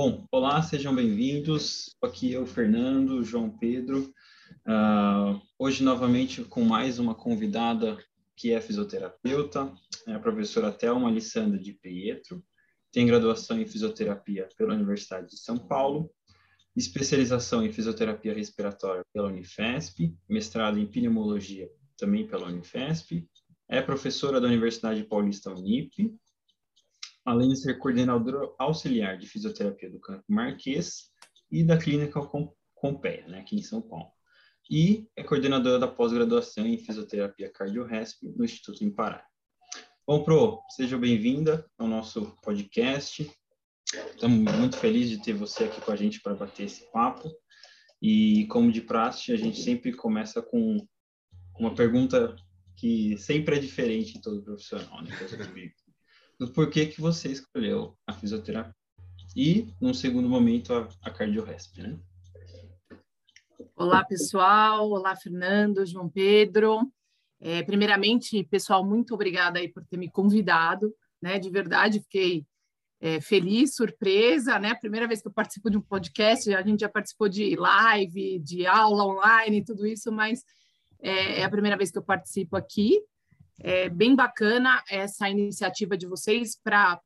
Bom, olá, sejam bem-vindos. Aqui o Fernando, João Pedro. Uh, hoje, novamente, com mais uma convidada que é fisioterapeuta, é a professora Thelma Alessandra de Pietro. Tem graduação em fisioterapia pela Universidade de São Paulo, especialização em fisioterapia respiratória pela Unifesp, mestrado em pneumologia também pela Unifesp. É professora da Universidade Paulista Unip, além de ser coordenadora auxiliar de fisioterapia do Campo Marquês e da Clínica Compeia, né, aqui em São Paulo. E é coordenadora da pós-graduação em fisioterapia cardiorresp no Instituto em Pará. Bom, Pro, seja bem-vinda ao nosso podcast. Estamos muito felizes de ter você aqui com a gente para bater esse papo. E, como de praxe, a gente sempre começa com uma pergunta que sempre é diferente em todo profissional, né? Do porquê que você escolheu a fisioterapia. E, num segundo momento, a, a né? Olá, pessoal. Olá, Fernando, João Pedro. É, primeiramente, pessoal, muito obrigada aí por ter me convidado, né? De verdade, fiquei é, feliz, surpresa, né? Primeira vez que eu participo de um podcast, a gente já participou de live, de aula online, tudo isso, mas é, é a primeira vez que eu participo aqui é bem bacana essa iniciativa de vocês para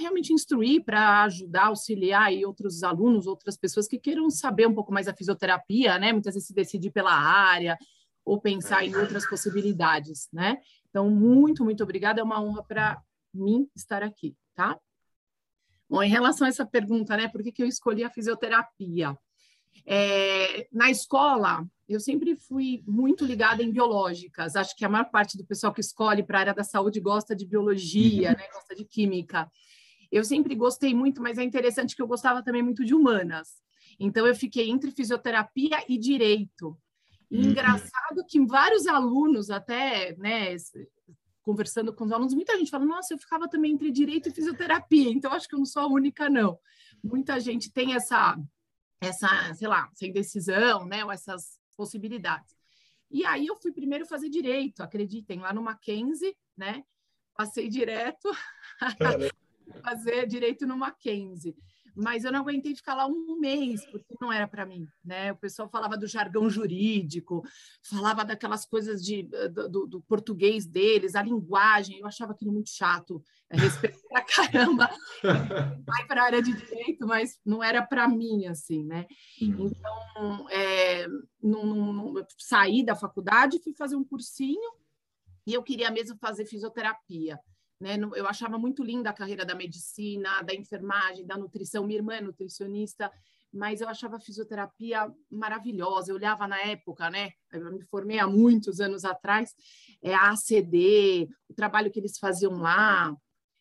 realmente instruir, para ajudar, auxiliar aí outros alunos, outras pessoas que queiram saber um pouco mais da fisioterapia, né? Muitas vezes se decidir pela área ou pensar em outras possibilidades, né? Então, muito, muito obrigada, é uma honra para mim estar aqui, tá? Bom, em relação a essa pergunta, né, por que, que eu escolhi a fisioterapia? É, na escola, eu sempre fui muito ligada em biológicas. Acho que a maior parte do pessoal que escolhe para a área da saúde gosta de biologia, uhum. né? gosta de química. Eu sempre gostei muito, mas é interessante que eu gostava também muito de humanas. Então, eu fiquei entre fisioterapia e direito. E uhum. engraçado que vários alunos, até né, conversando com os alunos, muita gente fala: Nossa, eu ficava também entre direito e fisioterapia. Então, acho que eu não sou a única, não. Muita gente tem essa, essa sei lá, essa indecisão, né? Ou essas possibilidades. E aí eu fui primeiro fazer direito, acreditem, lá no Mackenzie, né? Passei direto fazer direito no Mackenzie mas eu não aguentei ficar lá um mês, porque não era para mim, né? O pessoal falava do jargão jurídico, falava daquelas coisas de, eh, do, do português deles, a linguagem, eu achava aquilo muito chato, é, respeito pra caramba, vai para a área de direito, mas não era para mim, assim, né? Uhum. Então, é, não, não, não, saí da faculdade, fui fazer um cursinho, e eu queria mesmo fazer fisioterapia. Né? Eu achava muito linda a carreira da medicina, da enfermagem, da nutrição. Minha irmã é nutricionista, mas eu achava a fisioterapia maravilhosa. Eu olhava na época, né? Eu me formei há muitos anos atrás, é, a ACD, o trabalho que eles faziam lá,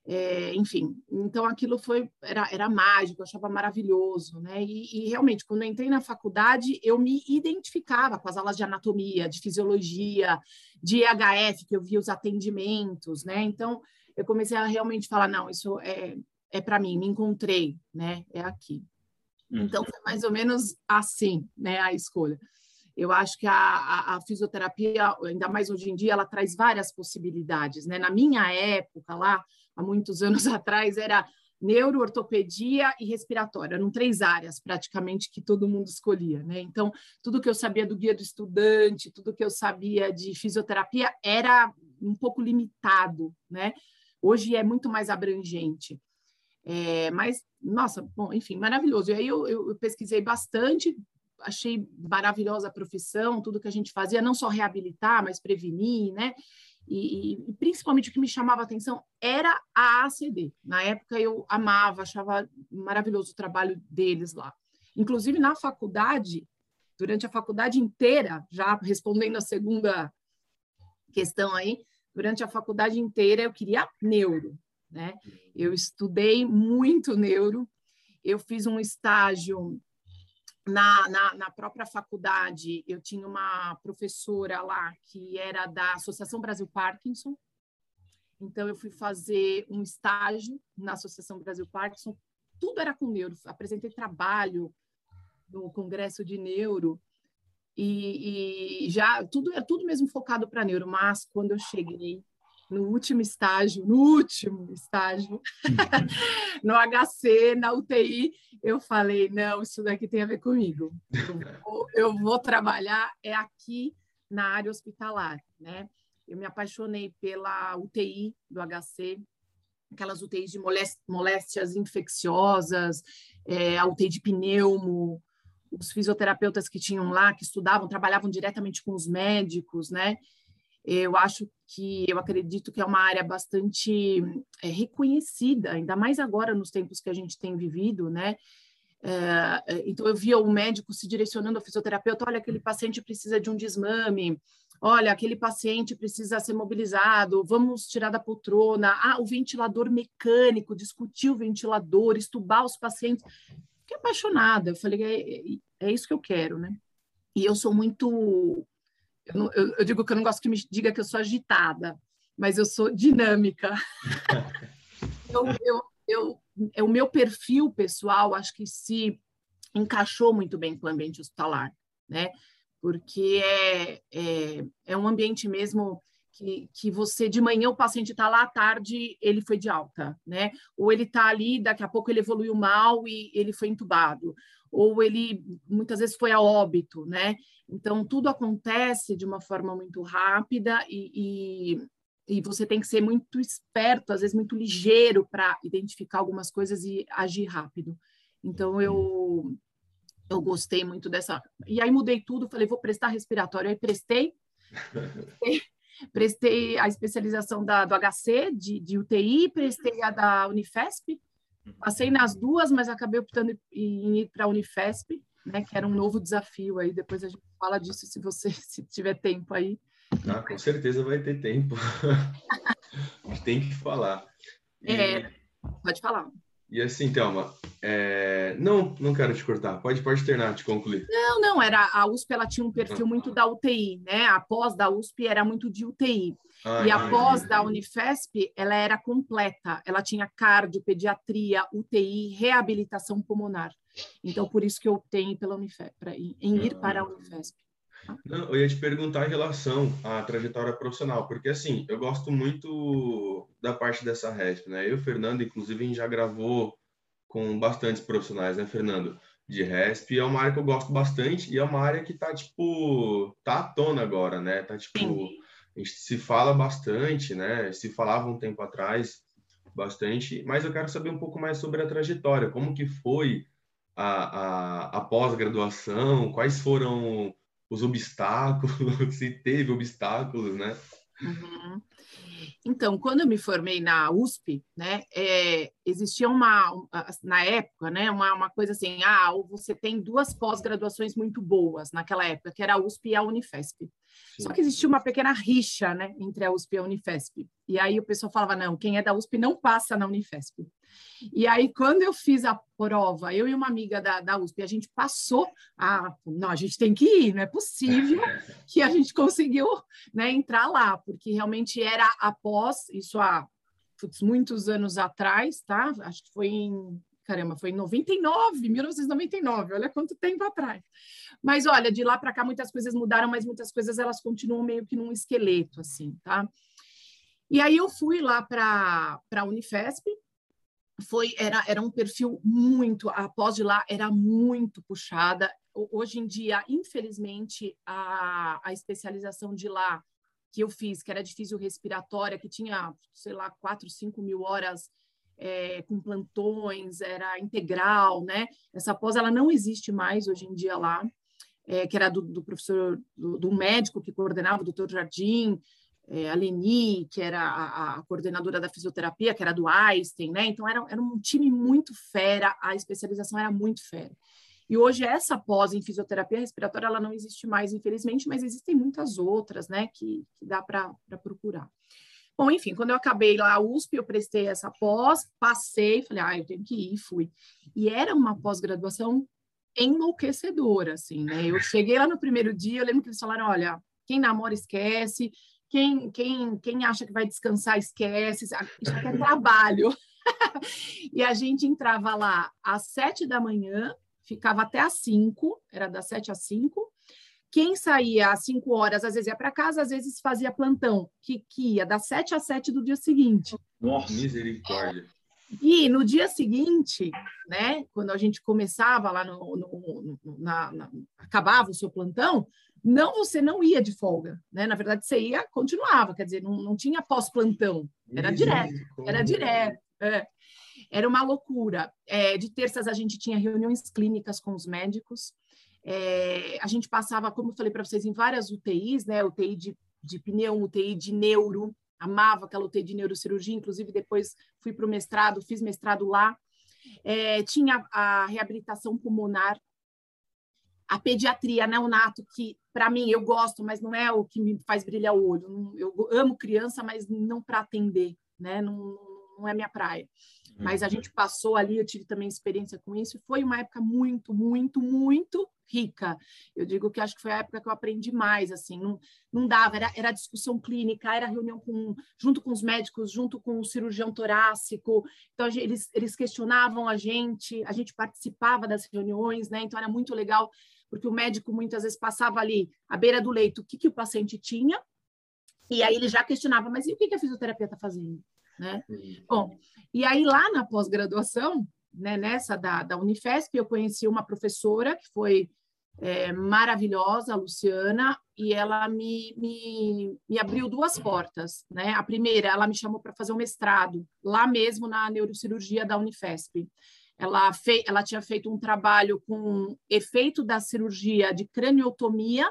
é, enfim. Então aquilo foi era, era mágico, eu achava maravilhoso, né? E, e, realmente, quando eu entrei na faculdade, eu me identificava com as aulas de anatomia, de fisiologia, de EHF, que eu via os atendimentos, né? Então eu comecei a realmente falar, não, isso é, é para mim, me encontrei, né? É aqui. Uhum. Então, foi mais ou menos assim, né, a escolha. Eu acho que a, a, a, fisioterapia, ainda mais hoje em dia, ela traz várias possibilidades, né? Na minha época, lá, há muitos anos atrás, era neuro, ortopedia e respiratória. Eram três áreas, praticamente, que todo mundo escolhia, né? Então, tudo que eu sabia do guia do estudante, tudo que eu sabia de fisioterapia era um pouco limitado, né? Hoje é muito mais abrangente. É, mas, nossa, bom, enfim, maravilhoso. E aí eu, eu, pesquisei bastante, achei maravilhosa a profissão, tudo que a gente fazia, não só reabilitar, mas prevenir, né? E, e, principalmente o que me chamava a atenção era a ACD. Na época eu amava, achava maravilhoso o trabalho deles lá. Inclusive na faculdade, durante a faculdade inteira, já respondendo a segunda questão aí, durante a faculdade inteira eu queria neuro, né? Eu estudei muito neuro, eu fiz um estágio na, na, na, própria faculdade, eu tinha uma professora lá que era da Associação Brasil Parkinson, então eu fui fazer um estágio na Associação Brasil Parkinson, tudo era com neuro, apresentei trabalho no Congresso de Neuro, e, e já tudo é tudo mesmo focado para neuro, mas quando eu cheguei no último estágio, no último estágio, no HC, na UTI, eu falei, não, isso daqui tem a ver comigo. Eu vou, eu vou trabalhar é aqui na área hospitalar, né? Eu me apaixonei pela UTI do HC, aquelas UTIs de moléstias infecciosas, é, a UTI de pneumo, os fisioterapeutas que tinham lá, que estudavam, trabalhavam diretamente com os médicos, né? Eu acho que, eu acredito que é uma área bastante é, reconhecida, ainda mais agora nos tempos que a gente tem vivido, né? É, então, eu via o médico se direcionando ao fisioterapeuta: olha, aquele paciente precisa de um desmame, olha, aquele paciente precisa ser mobilizado, vamos tirar da poltrona, ah, o ventilador mecânico, discutir o ventilador, estubar os pacientes. Fiquei apaixonada, eu falei: é, é, é isso que eu quero, né? E eu sou muito eu, eu, eu, digo que eu não gosto que me diga que eu sou agitada, mas eu sou dinâmica. eu, eu, eu, é o meu perfil pessoal, acho que se encaixou muito bem com o ambiente hospitalar, né? Porque é, é, é um ambiente mesmo que, que você, de manhã, o paciente está lá, à tarde, ele foi de alta, né? Ou ele está ali, daqui a pouco ele evoluiu mal e ele foi entubado. Ou ele, muitas vezes, foi a óbito, né? Então, tudo acontece de uma forma muito rápida e, e, e você tem que ser muito esperto, às vezes muito ligeiro para identificar algumas coisas e agir rápido. Então, eu, eu gostei muito dessa. E aí mudei tudo, falei, vou prestar respiratório. Aí prestei, prestei, a especialização da, do HC, de, de UTI, prestei a da Unifesp, passei nas duas, mas acabei optando em ir para a Unifesp né, que era um novo desafio aí. Depois a gente fala disso se você se tiver tempo aí. Ah, com certeza vai ter tempo. tem que falar. E... É, pode falar. E assim, Thelma, é... não, não quero te cortar. Pode, pode terminar, te concluir. Não, não, era a USP, ela tinha um perfil ah. muito da UTI, né? A pós da USP era muito de UTI. Ah, e a pós da Unifesp, ela era completa. Ela tinha cardio, pediatria, UTI, reabilitação pulmonar. Então, por isso que eu tenho pela Unifesp, em ir para a Unifesp. Não, eu ia te perguntar em relação à trajetória profissional, porque assim, eu gosto muito da parte dessa RESP, né? Eu e o Fernando, inclusive, a gente já gravou com bastantes profissionais, né, Fernando? De RESP, é uma área que eu gosto bastante e é uma área que tá, tipo, tá à tona agora, né? Tá, tipo, a gente se fala bastante, né? Se falava um tempo atrás bastante, mas eu quero saber um pouco mais sobre a trajetória, como que foi a, a, a pós-graduação, quais foram os obstáculos, se teve obstáculos, né? Uhum. Então, quando eu me formei na USP, né, é, existia uma, na época, né, uma, uma coisa assim, ah, você tem duas pós-graduações muito boas naquela época, que era a USP e a Unifesp. Sim. Só que existia uma pequena rixa, né, entre a USP e a Unifesp. E aí o pessoal falava, não, quem é da USP não passa na Unifesp. E aí, quando eu fiz a prova, eu e uma amiga da, da USP, a gente passou a. Não, a gente tem que ir, não é possível que a gente conseguiu né, entrar lá, porque realmente era após, isso há putz, muitos anos atrás, tá? Acho que foi em. Caramba, foi em 99, 1999, olha quanto tempo atrás. Mas olha, de lá para cá muitas coisas mudaram, mas muitas coisas elas continuam meio que num esqueleto, assim, tá? E aí eu fui lá para a Unifesp, foi era, era um perfil muito, a pós de lá era muito puxada. Hoje em dia, infelizmente, a, a especialização de lá que eu fiz, que era difícil respiratória, que tinha, sei lá, quatro, cinco mil horas é, com plantões, era integral, né? Essa pós, ela não existe mais hoje em dia lá, é, que era do, do professor, do, do, médico que coordenava, o doutor Jardim, é, a Leni, que era a, a, coordenadora da fisioterapia, que era do Einstein, né? Então era, era um time muito fera, a especialização era muito fera. E hoje essa pós em fisioterapia respiratória ela não existe mais, infelizmente, mas existem muitas outras, né, que, que dá para procurar. Bom, enfim, quando eu acabei lá a USP, eu prestei essa pós, passei, falei, ah, eu tenho que ir, fui. E era uma pós-graduação enlouquecedora, assim, né? Eu cheguei lá no primeiro dia, eu lembro que eles falaram, olha, quem namora esquece, quem, quem, quem acha que vai descansar, esquece. Isso aqui é trabalho. e a gente entrava lá às sete da manhã, ficava até às cinco, era das sete às cinco, Quem saía às 5 horas, às vezes ia para casa, às vezes fazia plantão, que, que ia das 7 às 7 do dia seguinte. Nossa, misericórdia. E no dia seguinte, né, quando a gente começava lá no, no, no na, na, acabava o seu plantão, não você não ia de folga, né? Na verdade, você ia, continuava, quer dizer, não, não tinha pós-plantão, era direto, era direto. É. Era uma loucura. É, de terças a gente tinha reuniões clínicas com os médicos. É, a gente passava, como eu falei para vocês, em várias UTIs, né? UTI de, de pneu, UTI de neuro, amava aquela UTI de neurocirurgia, inclusive depois fui para o mestrado, fiz mestrado lá. É, tinha a reabilitação pulmonar, a pediatria neonato, que para mim eu gosto, mas não é o que me faz brilhar o olho. Eu amo criança, mas não para atender, né? Não, não é minha praia. Mas a uhum. gente passou ali, eu tive também experiência com isso, e foi uma época muito, muito, muito rica. Eu digo que acho que foi a época que eu aprendi mais, assim, não, não dava, era, era discussão clínica, era reunião com, junto com os médicos, junto com o cirurgião torácico, então eles, eles questionavam a gente, a gente participava das reuniões, né, então era muito legal, porque o médico muitas vezes passava ali à beira do leito o que, que o paciente tinha, e aí ele já questionava, mas e o que, que a fisioterapia está fazendo? Né? Bom, e aí lá na pós-graduação, né, nessa da, da Unifesp, eu conheci uma professora que foi é, maravilhosa, a Luciana, e ela me, me, me, abriu duas portas. Né? A primeira, ela me chamou para fazer um mestrado, lá mesmo na neurocirurgia da Unifesp. Ela, fe, ela tinha feito um trabalho com efeito da cirurgia de craniotomia,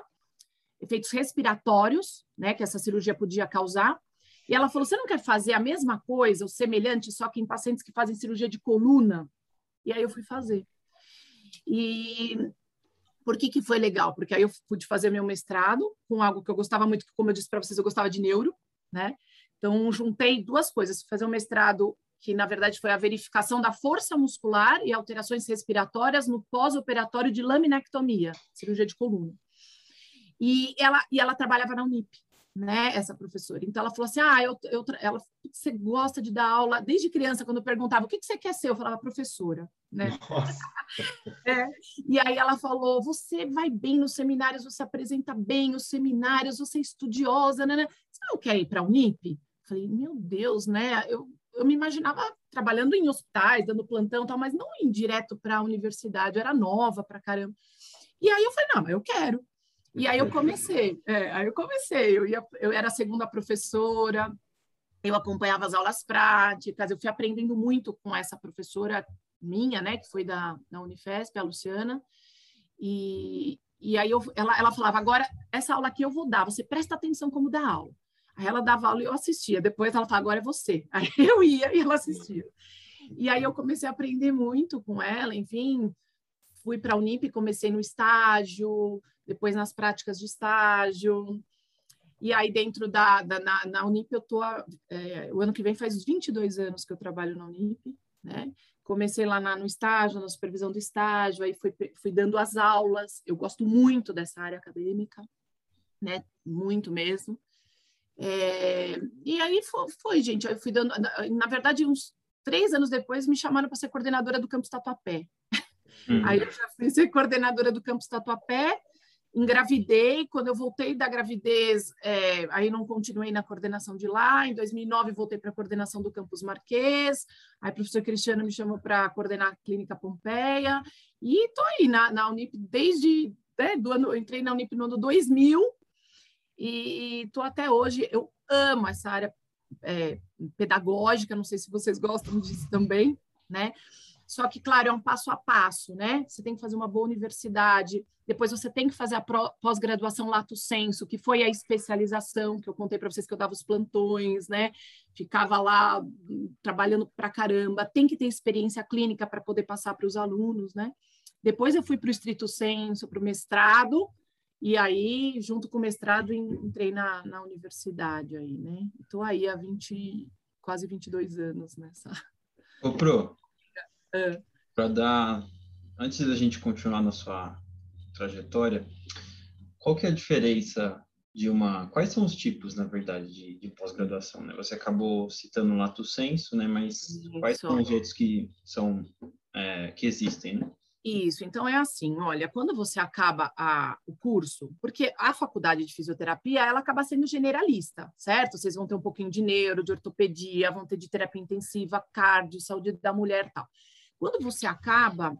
efeitos respiratórios, né, que essa cirurgia podia causar, e ela falou: você não quer fazer a mesma coisa, o semelhante, só que em pacientes que fazem cirurgia de coluna? E aí eu fui fazer. E por que, que foi legal? Porque aí eu pude fazer meu mestrado com algo que eu gostava muito, que, como eu disse para vocês, eu gostava de neuro, né? Então, juntei duas coisas: fazer um mestrado que, na verdade, foi a verificação da força muscular e alterações respiratórias no pós-operatório de laminectomia, cirurgia de coluna. E ela, e ela trabalhava na Unip né, essa professora. Então ela falou assim: "Ah, eu, eu ela você gosta de dar aula desde criança quando eu perguntava o que, que você quer ser, eu falava professora, né? é. E aí ela falou: "Você vai bem nos seminários, você apresenta bem os seminários, você é estudiosa, né? né? Você não quer ir para a Unip?" Falei: "Meu Deus, né? Eu eu me imaginava trabalhando em hospitais, dando plantão, tal, mas não em direto para a universidade, eu era nova para caramba. E aí eu falei: "Não, eu quero". E aí eu comecei, é, aí eu comecei, eu, ia, eu era a segunda professora, eu acompanhava as aulas práticas, eu fui aprendendo muito com essa professora minha, né, que foi da, da Unifesp, a Luciana, e, e aí eu, ela, ela falava, agora, essa aula aqui eu vou dar, você presta atenção como dá aula. Aí ela dava aula e eu assistia, depois ela falava, agora é você. Aí eu ia e ela assistia. E aí eu comecei a aprender muito com ela, enfim, fui para a Unip, comecei no estágio, depois nas práticas de estágio. E aí, dentro da, da na, na, Unip, eu tô, é, o ano que vem faz 22 anos que eu trabalho na Unip, né? Comecei lá na, no estágio, na supervisão do estágio, aí fui, fui dando as aulas. Eu gosto muito dessa área acadêmica, né? Muito mesmo. É, e aí foi, foi, gente. Eu fui dando. Na verdade, uns três anos depois, me chamaram para ser coordenadora do campus Tatuapé. Uhum. Aí eu já fui ser coordenadora do campus Tatuapé engravidei, quando eu voltei da gravidez, é, aí não continuei na coordenação de lá, em 2009 voltei para a coordenação do Campus Marquês, aí o professor Cristiano me chamou para coordenar a Clínica Pompeia, e estou aí na, na Unip desde, né, do ano, entrei na Unip no ano 2000, e estou até hoje, eu amo essa área é, pedagógica, não sei se vocês gostam disso também, né, só que, claro, é um passo a passo, né? Você tem que fazer uma boa universidade, depois você tem que fazer a pós-graduação lato senso, que foi a especialização que eu contei para vocês que eu dava os plantões, né? Ficava lá trabalhando para caramba, tem que ter experiência clínica para poder passar para os alunos, né? Depois eu fui para o estrito senso, para o mestrado, e aí, junto com o mestrado, entrei na, na universidade aí, né? Estou aí há 20, quase 22 anos nessa. Ô, Pro, é. Para dar, antes da gente continuar na sua trajetória, qual que é a diferença de uma, quais são os tipos, na verdade, de, de pós-graduação, né? Você acabou citando o lato senso, né? Mas Isso. quais são os outros que são, é, que existem, né? Isso, então é assim, olha, quando você acaba a, o curso, porque a faculdade de fisioterapia, ela acaba sendo generalista, certo? Vocês vão ter um pouquinho de neuro, de ortopedia, vão ter de terapia intensiva, cardio, saúde da mulher tal. Quando você acaba,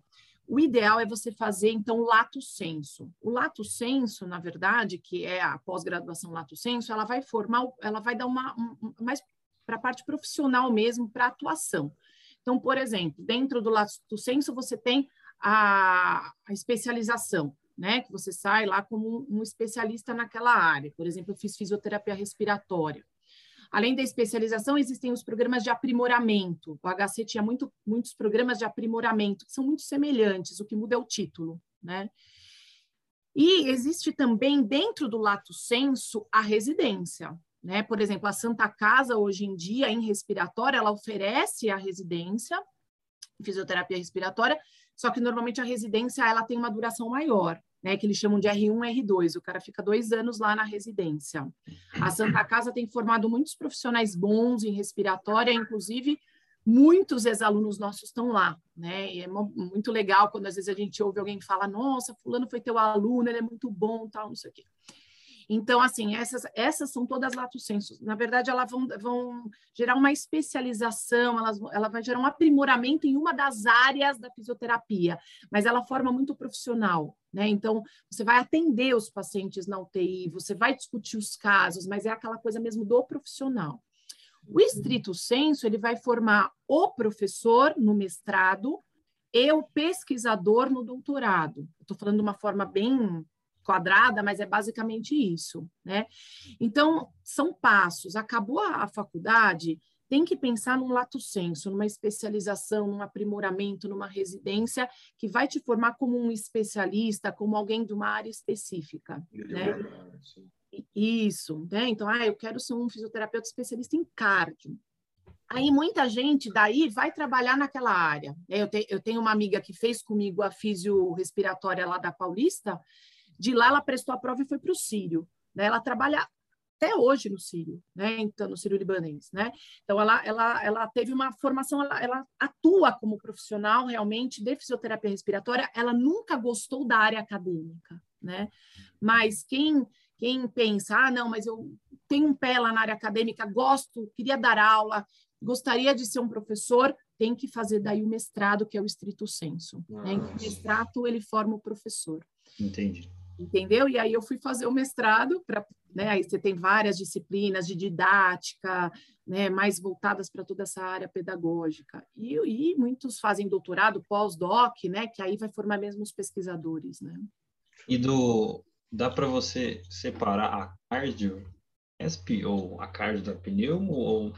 o ideal é você fazer, então, lato senso. O lato senso, na verdade, que é a pós-graduação lato senso, ela vai formar, ela vai dar uma, um, mais para a parte profissional mesmo, para atuação. Então, por exemplo, dentro do lato senso, você tem a, a especialização, né? Que você sai lá como um especialista naquela área. Por exemplo, eu fiz fisioterapia respiratória. Além da especialização, existem os programas de aprimoramento. O HC tinha muito, muitos programas de aprimoramento, que são muito semelhantes, o que muda é o título, né? E existe também, dentro do lato senso, a residência. Né? Por exemplo, a Santa Casa, hoje em dia, em respiratória, ela oferece a residência, fisioterapia respiratória, só que normalmente a residência ela tem uma duração maior, né? Que eles chamam de R1, R2. O cara fica dois anos lá na residência. A Santa Casa tem formado muitos profissionais bons em respiratória, inclusive muitos ex-alunos nossos estão lá, né? E é muito legal quando às vezes a gente ouve alguém falar: Nossa, fulano foi teu aluno, ele é muito bom, tal, não sei o quê. Então, assim, essas, essas são todas lato sensos. Na verdade, elas vão, vão gerar uma especialização, elas, ela vai gerar um aprimoramento em uma das áreas da fisioterapia, mas ela forma muito profissional, né? Então, você vai atender os pacientes na UTI, você vai discutir os casos, mas é aquela coisa mesmo do profissional. O estrito senso, ele vai formar o professor no mestrado e o pesquisador no doutorado. Estou falando de uma forma bem quadrada, mas é basicamente isso, né? Então, são passos. Acabou a, a faculdade, tem que pensar num lato senso, numa especialização, num aprimoramento, numa residência que vai te formar como um especialista, como alguém de uma área específica, né? Isso, né? Então, ah, eu quero ser um fisioterapeuta especialista em cardio. Aí muita gente daí vai trabalhar naquela área. Eu, te, eu tenho uma amiga que fez comigo a fisio respiratória lá da Paulista, de lá ela prestou a prova e foi para o Sírio. Né? Ela trabalha até hoje no Sírio, né? Então, no Sírio libanês, né? Então, ela, ela, ela teve uma formação, ela, ela atua como profissional realmente de fisioterapia respiratória. Ela nunca gostou da área acadêmica, né? Mas quem quem pensa, ah, não, mas eu tenho um pé lá na área acadêmica, gosto, queria dar aula, gostaria de ser um professor, tem que fazer daí o mestrado, que é o estrito senso. Né? O mestrado ele forma o professor. Entendi entendeu? E aí eu fui fazer o mestrado para, né? Aí você tem várias disciplinas de didática, né? Mais voltadas para toda essa área pedagógica. E, e muitos fazem doutorado, pós-doc, né? Que aí vai formar mesmo os pesquisadores, né? E do dá para você separar a cardio SP ou a cardio da pneumo ou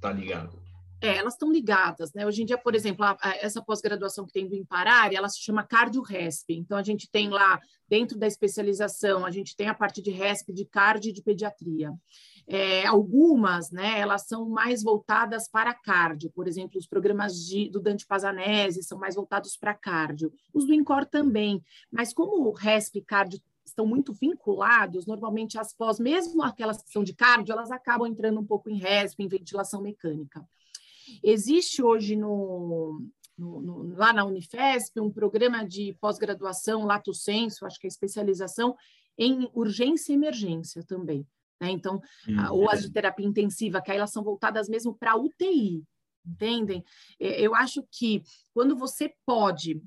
tá ligado? É, elas estão ligadas, né? Hoje em dia, por exemplo, a, a, essa pós-graduação que tem do Imparar, ela se chama cardio-resp. Então, a gente tem lá, dentro da especialização, a gente tem a parte de resp, de cardio e de pediatria. É, algumas, né, elas são mais voltadas para cardio. Por exemplo, os programas de, do Dante Pazanese são mais voltados para cardio. Os do INCOR também. Mas como o resp e cardio estão muito vinculados, normalmente as pós, mesmo aquelas que são de cardio, elas acabam entrando um pouco em resp, em ventilação mecânica. Existe hoje no, no, no, lá na Unifesp um programa de pós-graduação, lato senso, acho que é especialização em urgência e emergência também. Né? Então, hum, ou as de terapia intensiva, que aí elas são voltadas mesmo para UTI, entendem? É, eu acho que quando você pode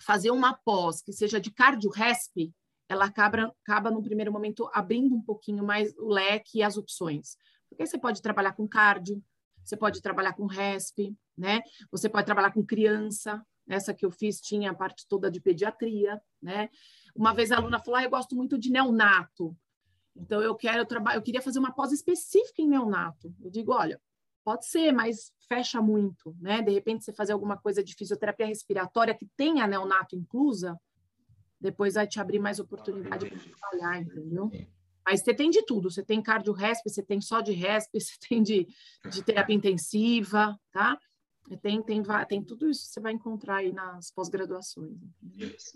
fazer uma pós que seja de cardio-resp, ela acaba, acaba, no primeiro momento, abrindo um pouquinho mais o leque e as opções. Porque você pode trabalhar com cardio, você pode trabalhar com RESP, né? Você pode trabalhar com criança. Essa que eu fiz tinha a parte toda de pediatria, né? Uma vez a aluna falou: ah, eu gosto muito de neonato. Então eu quero trabalhar, eu queria fazer uma pós específica em neonato. Eu digo, olha, pode ser, mas fecha muito, né? De repente você fazer alguma coisa de fisioterapia respiratória que tenha neonato inclusa, depois vai te abrir mais oportunidade para trabalhar, entendeu? Mas você tem de tudo, você tem cardio-resp, você tem só de resp, você tem de, de terapia intensiva, tá? Tem, tem, tem tudo isso que você vai encontrar aí nas pós-graduações.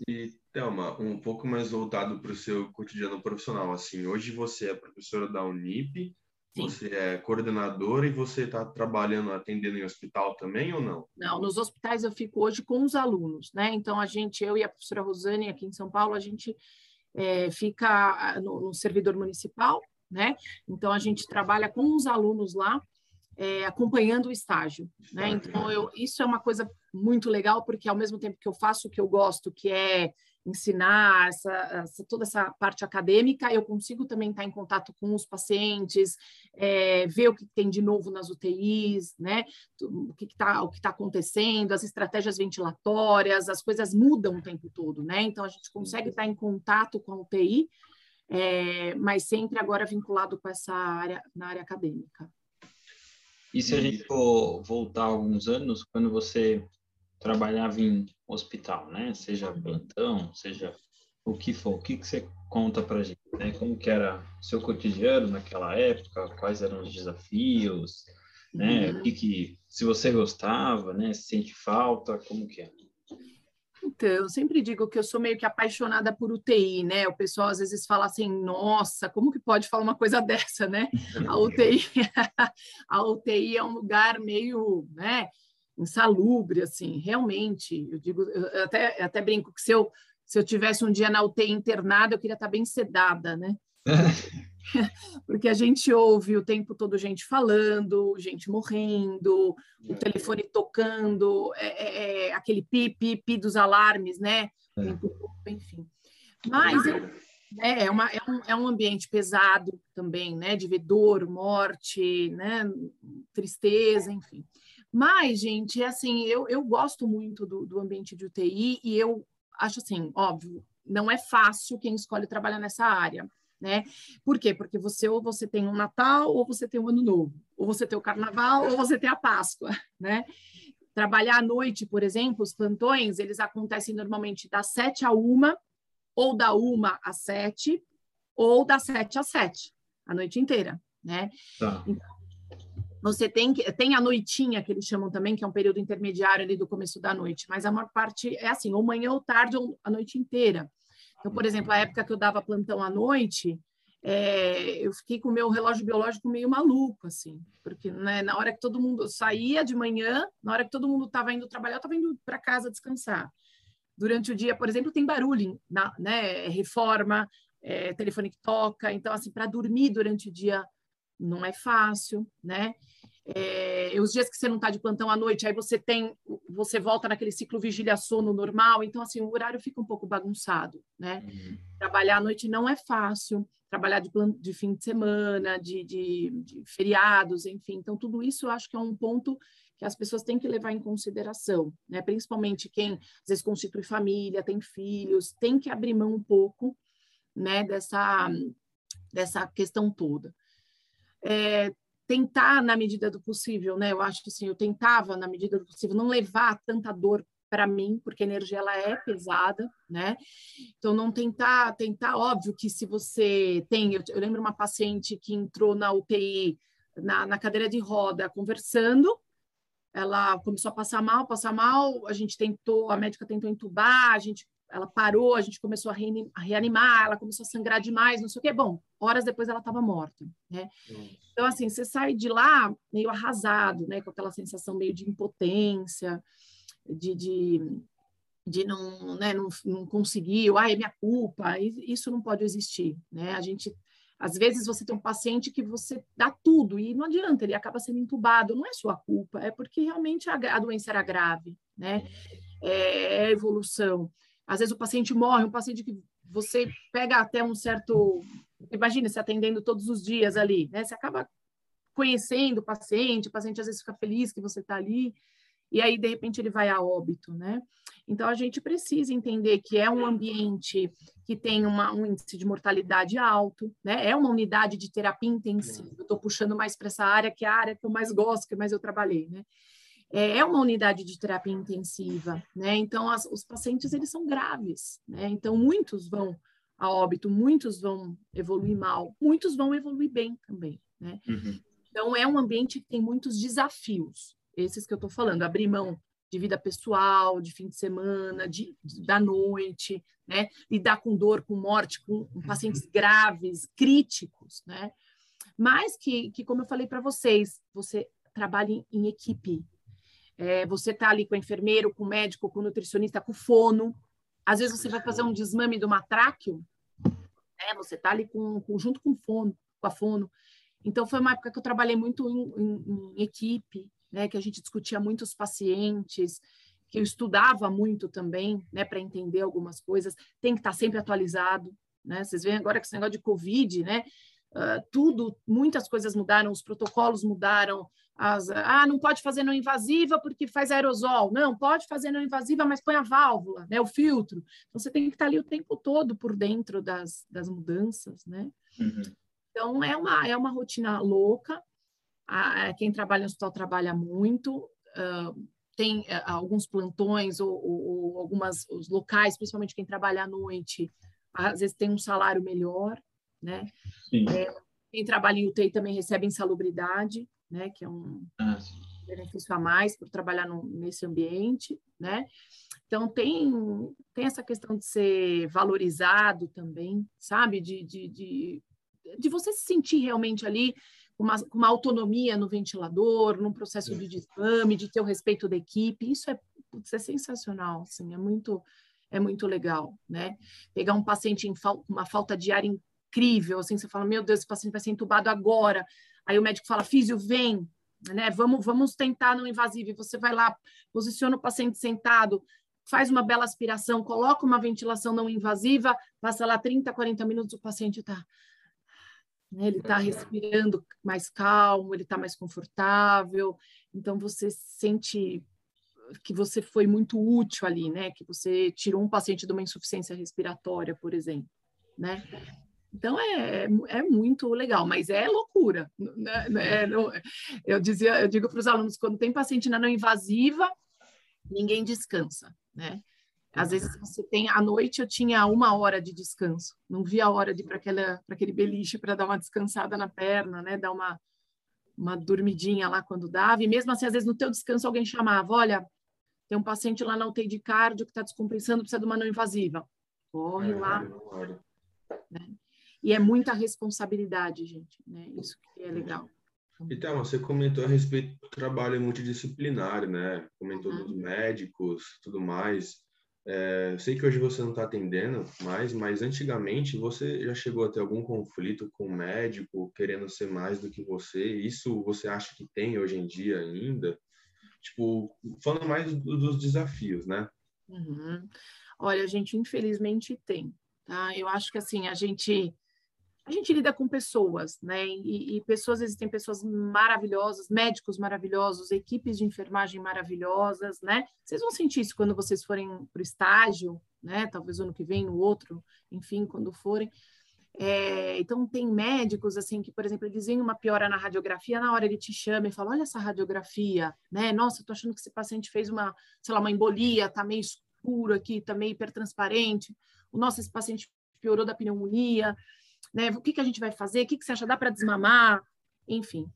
E, Thelma, um pouco mais voltado para o seu cotidiano profissional, assim, hoje você é professora da Unip, Sim. Você é coordenadora e você está trabalhando, atendendo em hospital também ou não? Não, nos hospitais eu fico hoje com os alunos, né? Então, a gente, eu e a professora Rosane, aqui em São Paulo, a gente é, fica no, no, servidor municipal, né? Então, a gente trabalha com os alunos lá, é, acompanhando o estágio, né? Então, eu, isso é uma coisa muito legal, porque ao mesmo tempo que eu faço o que eu gosto, que é ensinar essa, essa, toda essa parte acadêmica, eu consigo também estar em contato com os pacientes, é, ver o que tem de novo nas UTIs, né? O que está o que tá acontecendo, as estratégias ventilatórias, as coisas mudam o tempo todo, né? Então a gente consegue estar em contato com a UTI, é, mas sempre agora vinculado com essa área na área acadêmica. E se a gente for voltar alguns anos, quando você trabalhava em hospital, né? Seja plantão, seja o que for, o que, que você conta para gente, né? Como que era o seu cotidiano naquela época, quais eram os desafios, né? Uhum. O que, que se você gostava, né? Se sente falta, como que é? Então, eu sempre digo que eu sou meio que apaixonada por UTI, né? O pessoal às vezes fala assim, nossa, como que pode falar uma coisa dessa, né? A UTI, a UTI é um lugar meio, né? Insalubre, assim, realmente. Eu digo, eu até, eu até brinco que se eu, se eu tivesse um dia na UTI internada, eu queria estar bem sedada, né? Porque a gente ouve o tempo todo gente falando, gente morrendo, o telefone tocando, é, é, é aquele pi, pi, pi dos alarmes, né? É. Enfim. Mas é, é, uma, é, um, é um ambiente pesado também, né? De ver dor, morte, né? Tristeza, enfim. Mas, gente, é assim, eu, eu gosto muito do, do ambiente de UTI e eu acho assim, óbvio, não é fácil quem escolhe trabalhar nessa área, né? Por quê? Porque você ou você tem um Natal ou você tem um Ano Novo, ou você tem o Carnaval ou você tem a Páscoa, né? Trabalhar à noite, por exemplo, os plantões, eles acontecem normalmente das sete a uma, ou da uma às sete, ou das sete às sete, a noite inteira, né? Tá. Então, você tem que tem a noitinha que eles chamam também, que é um período intermediário ali do começo da noite, mas a maior parte é assim, ou manhã ou tarde ou a noite inteira. Então, por exemplo, a época que eu dava plantão à noite, é, eu fiquei com o meu relógio biológico meio maluco, assim, porque né, na hora que todo mundo saía de manhã, na hora que todo mundo estava indo trabalhar, eu estava indo para casa descansar. Durante o dia, por exemplo, tem barulho, na, né, reforma, é, telefone que toca, então, assim, para dormir durante o dia não é fácil, né? É, os dias que você não está de plantão à noite, aí você tem, você volta naquele ciclo vigília-sono normal, então assim, o horário fica um pouco bagunçado, né? Uhum. Trabalhar à noite não é fácil, trabalhar de, de fim de semana, de, de, de, feriados, enfim, então tudo isso eu acho que é um ponto que as pessoas têm que levar em consideração, né? Principalmente quem às vezes constitui família, tem filhos, tem que abrir mão um pouco, né, dessa, dessa questão toda é, tentar, na medida do possível, né? Eu acho que assim, eu tentava, na medida do possível, não levar tanta dor para mim, porque a energia ela é pesada, né? Então não tentar, tentar, óbvio que se você tem, eu, eu lembro uma paciente que entrou na UTI na, na cadeira de roda conversando, ela começou a passar mal, passar mal, a gente tentou, a médica tentou entubar, a gente ela parou, a gente começou a reanimar, ela começou a sangrar demais, não sei o quê. Bom, horas depois ela estava morta, né? Então, assim, você sai de lá meio arrasado, né? Com aquela sensação meio de impotência, de, de, de não, né? não, não conseguir, ah, é minha culpa. Isso não pode existir, né? A gente... Às vezes você tem um paciente que você dá tudo e não adianta, ele acaba sendo entubado. Não é sua culpa, é porque realmente a, a doença era grave, né? É, é evolução. Às vezes o paciente morre, um paciente que você pega até um certo. Imagina se atendendo todos os dias ali, né? Você acaba conhecendo o paciente, o paciente às vezes fica feliz que você está ali, e aí de repente ele vai a óbito, né? Então a gente precisa entender que é um ambiente que tem uma, um índice de mortalidade alto, né? É uma unidade de terapia intensiva. Eu estou puxando mais para essa área que é a área que eu mais gosto, que mais eu trabalhei, né? É, é uma unidade de terapia intensiva, né? Então, as, os pacientes, eles são graves, né? Então, muitos vão a óbito, muitos vão evoluir mal, muitos vão evoluir bem também, né? Uhum. Então, é um ambiente que tem muitos desafios, esses que eu estou falando, abrir mão de vida pessoal, de fim de semana, de, de, da noite, né? Lidar com dor, com morte, com, com pacientes graves, críticos, né? mas que, que como eu falei para vocês, você trabalha em, em equipe. É, você está ali com o enfermeiro, com o médico, com o nutricionista, com o fono. Às vezes você vai fazer um desmame do matráqueo, né? você está ali com, com, junto com o fono, com a fono. Então, foi uma época que eu trabalhei muito em, em, em equipe, né? que a gente discutia muito os pacientes, que eu estudava muito também, né, para entender algumas coisas, tem que estar tá sempre atualizado, né? Vocês veem agora que esse negócio de Covid, né? Uh, tudo, muitas coisas mudaram, os protocolos mudaram, as, ah, não pode fazer não invasiva porque faz aerosol, não, pode fazer não invasiva, mas põe a válvula, né, o filtro. Então, você tem que estar ali o tempo todo por dentro das, das mudanças, né? Uhum. Então, é uma, é uma rotina louca, ah, quem trabalha no hospital trabalha muito, uh, tem uh, alguns plantões ou, ou, ou algumas os locais, principalmente quem trabalha à noite, às vezes tem um salário melhor, né? É, quem trabalha em UTI também recebe insalubridade, né? Que é um ah, benefício a mais por trabalhar no, nesse ambiente, né? Então tem tem essa questão de ser valorizado também, sabe? De, de, de, de você se sentir realmente ali com uma, uma autonomia no ventilador, num processo de desmame, de ter o respeito da equipe. Isso é, isso é sensacional, assim, é muito é muito legal, né? Pegar um paciente em fal uma falta de ar incrível, assim, você fala, meu Deus, esse paciente vai ser entubado agora. Aí o médico fala, físio, vem, né? Vamos, vamos tentar no invasivo. E você vai lá, posiciona o paciente sentado, faz uma bela aspiração, coloca uma ventilação não invasiva, passa lá 30, 40 minutos, o paciente está né? ele está respirando mais calmo, ele está mais confortável, então você sente que você foi muito útil ali, né? Que você tirou um paciente de uma insuficiência respiratória, por exemplo, né? Então é, é muito legal, mas é loucura. Né? É, eu dizia, eu digo para os alunos quando tem paciente na não invasiva, ninguém descansa, né? Às vezes você tem à noite eu tinha uma hora de descanso, não via a hora de ir para aquele beliche para dar uma descansada na perna, né? Dar uma uma dormidinha lá quando dava, e mesmo assim, às vezes no teu descanso alguém chamava, olha, tem um paciente lá na UTI de cardio que está descompensando, precisa de uma não invasiva. Corre é, lá. Né? E é muita responsabilidade, gente, né? Isso que é legal. Então, você comentou a respeito do trabalho multidisciplinar, né? Comentou uhum. dos médicos, tudo mais. É, sei que hoje você não está atendendo mais, mas antigamente você já chegou a ter algum conflito com o médico querendo ser mais do que você? Isso você acha que tem hoje em dia ainda? Tipo, falando mais dos desafios, né? Uhum. Olha, a gente infelizmente tem, tá? Eu acho que assim, a gente a gente lida com pessoas, né? E, e, pessoas, existem pessoas maravilhosas, médicos maravilhosos, equipes de enfermagem maravilhosas, né? Vocês vão sentir isso quando vocês forem para o estágio, né? Talvez ano que vem, no outro, enfim, quando forem. É, então, tem médicos, assim, que, por exemplo, eles veem uma piora na radiografia, na hora ele te chama e fala, olha essa radiografia, né? Nossa, eu tô achando que esse paciente fez uma, sei lá, uma embolia, tá meio escuro aqui, tá meio hipertransparente. O nosso, esse paciente piorou da pneumonia, né? O que, que a gente vai fazer? O que, que você acha? Dá para desmamar? Enfim.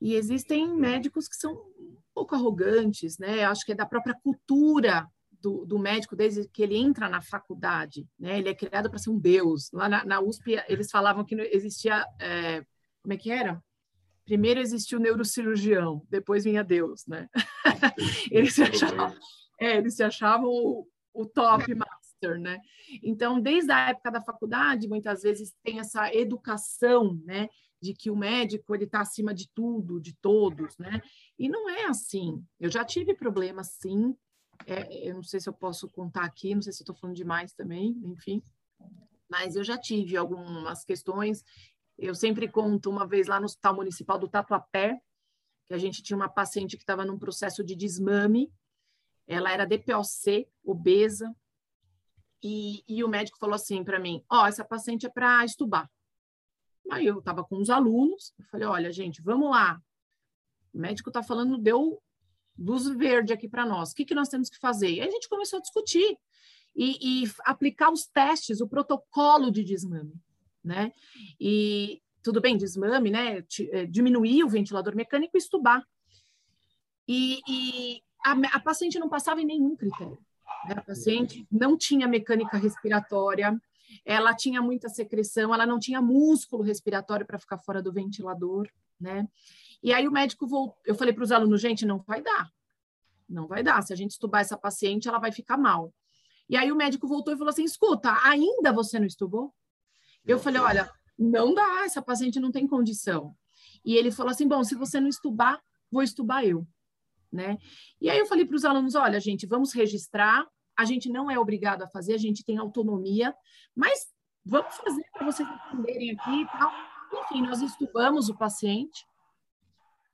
E existem médicos que são um pouco arrogantes, né? Acho que é da própria cultura do, do, médico desde que ele entra na faculdade, né? Ele é criado para ser um deus. Lá na, na, USP eles falavam que existia, é, como é que era? Primeiro existia o neurocirurgião, depois vinha Deus, né? eles se achavam, é, eles se achavam o, o top né? Então, desde a época da faculdade, muitas vezes tem essa educação, né? De que o médico ele está acima de tudo, de todos, né? E não é assim. Eu já tive problemas, sim, é, eu não sei se eu posso contar aqui, não sei se estou falando demais também, enfim. Mas eu já tive algumas questões. Eu sempre conto uma vez lá no Hospital Municipal do Tatuapé, que a gente tinha uma paciente que estava num processo de desmame. Ela era DPOC, obesa, e, e o médico falou assim para mim: Ó, oh, essa paciente é para estubar. Aí eu estava com os alunos, eu falei: olha, gente, vamos lá. O médico está falando, deu luz verde aqui para nós. O que, que nós temos que fazer? E a gente começou a discutir e, e, aplicar os testes, o protocolo de desmame, né? E tudo bem, desmame, né? É, diminuir o ventilador mecânico e estubar. E, e a, a, paciente não passava em nenhum critério. Né? A paciente não tinha mecânica respiratória, ela tinha muita secreção, ela não tinha músculo respiratório para ficar fora do ventilador, né? E aí o médico voltou, eu falei para os alunos, gente, não vai dar. Não vai dar. Se a gente estubar essa paciente, ela vai ficar mal. E aí o médico voltou e falou assim: escuta, ainda você não estubou? Eu falei: olha, não dá, essa paciente não tem condição. E ele falou assim: bom, se você não estubar, vou estubar eu. Né? E aí eu falei para os alunos: olha, gente, vamos registrar. A gente não é obrigado a fazer, a gente tem autonomia, mas vamos fazer para vocês entenderem aqui e tal. Enfim, nós estubamos o paciente.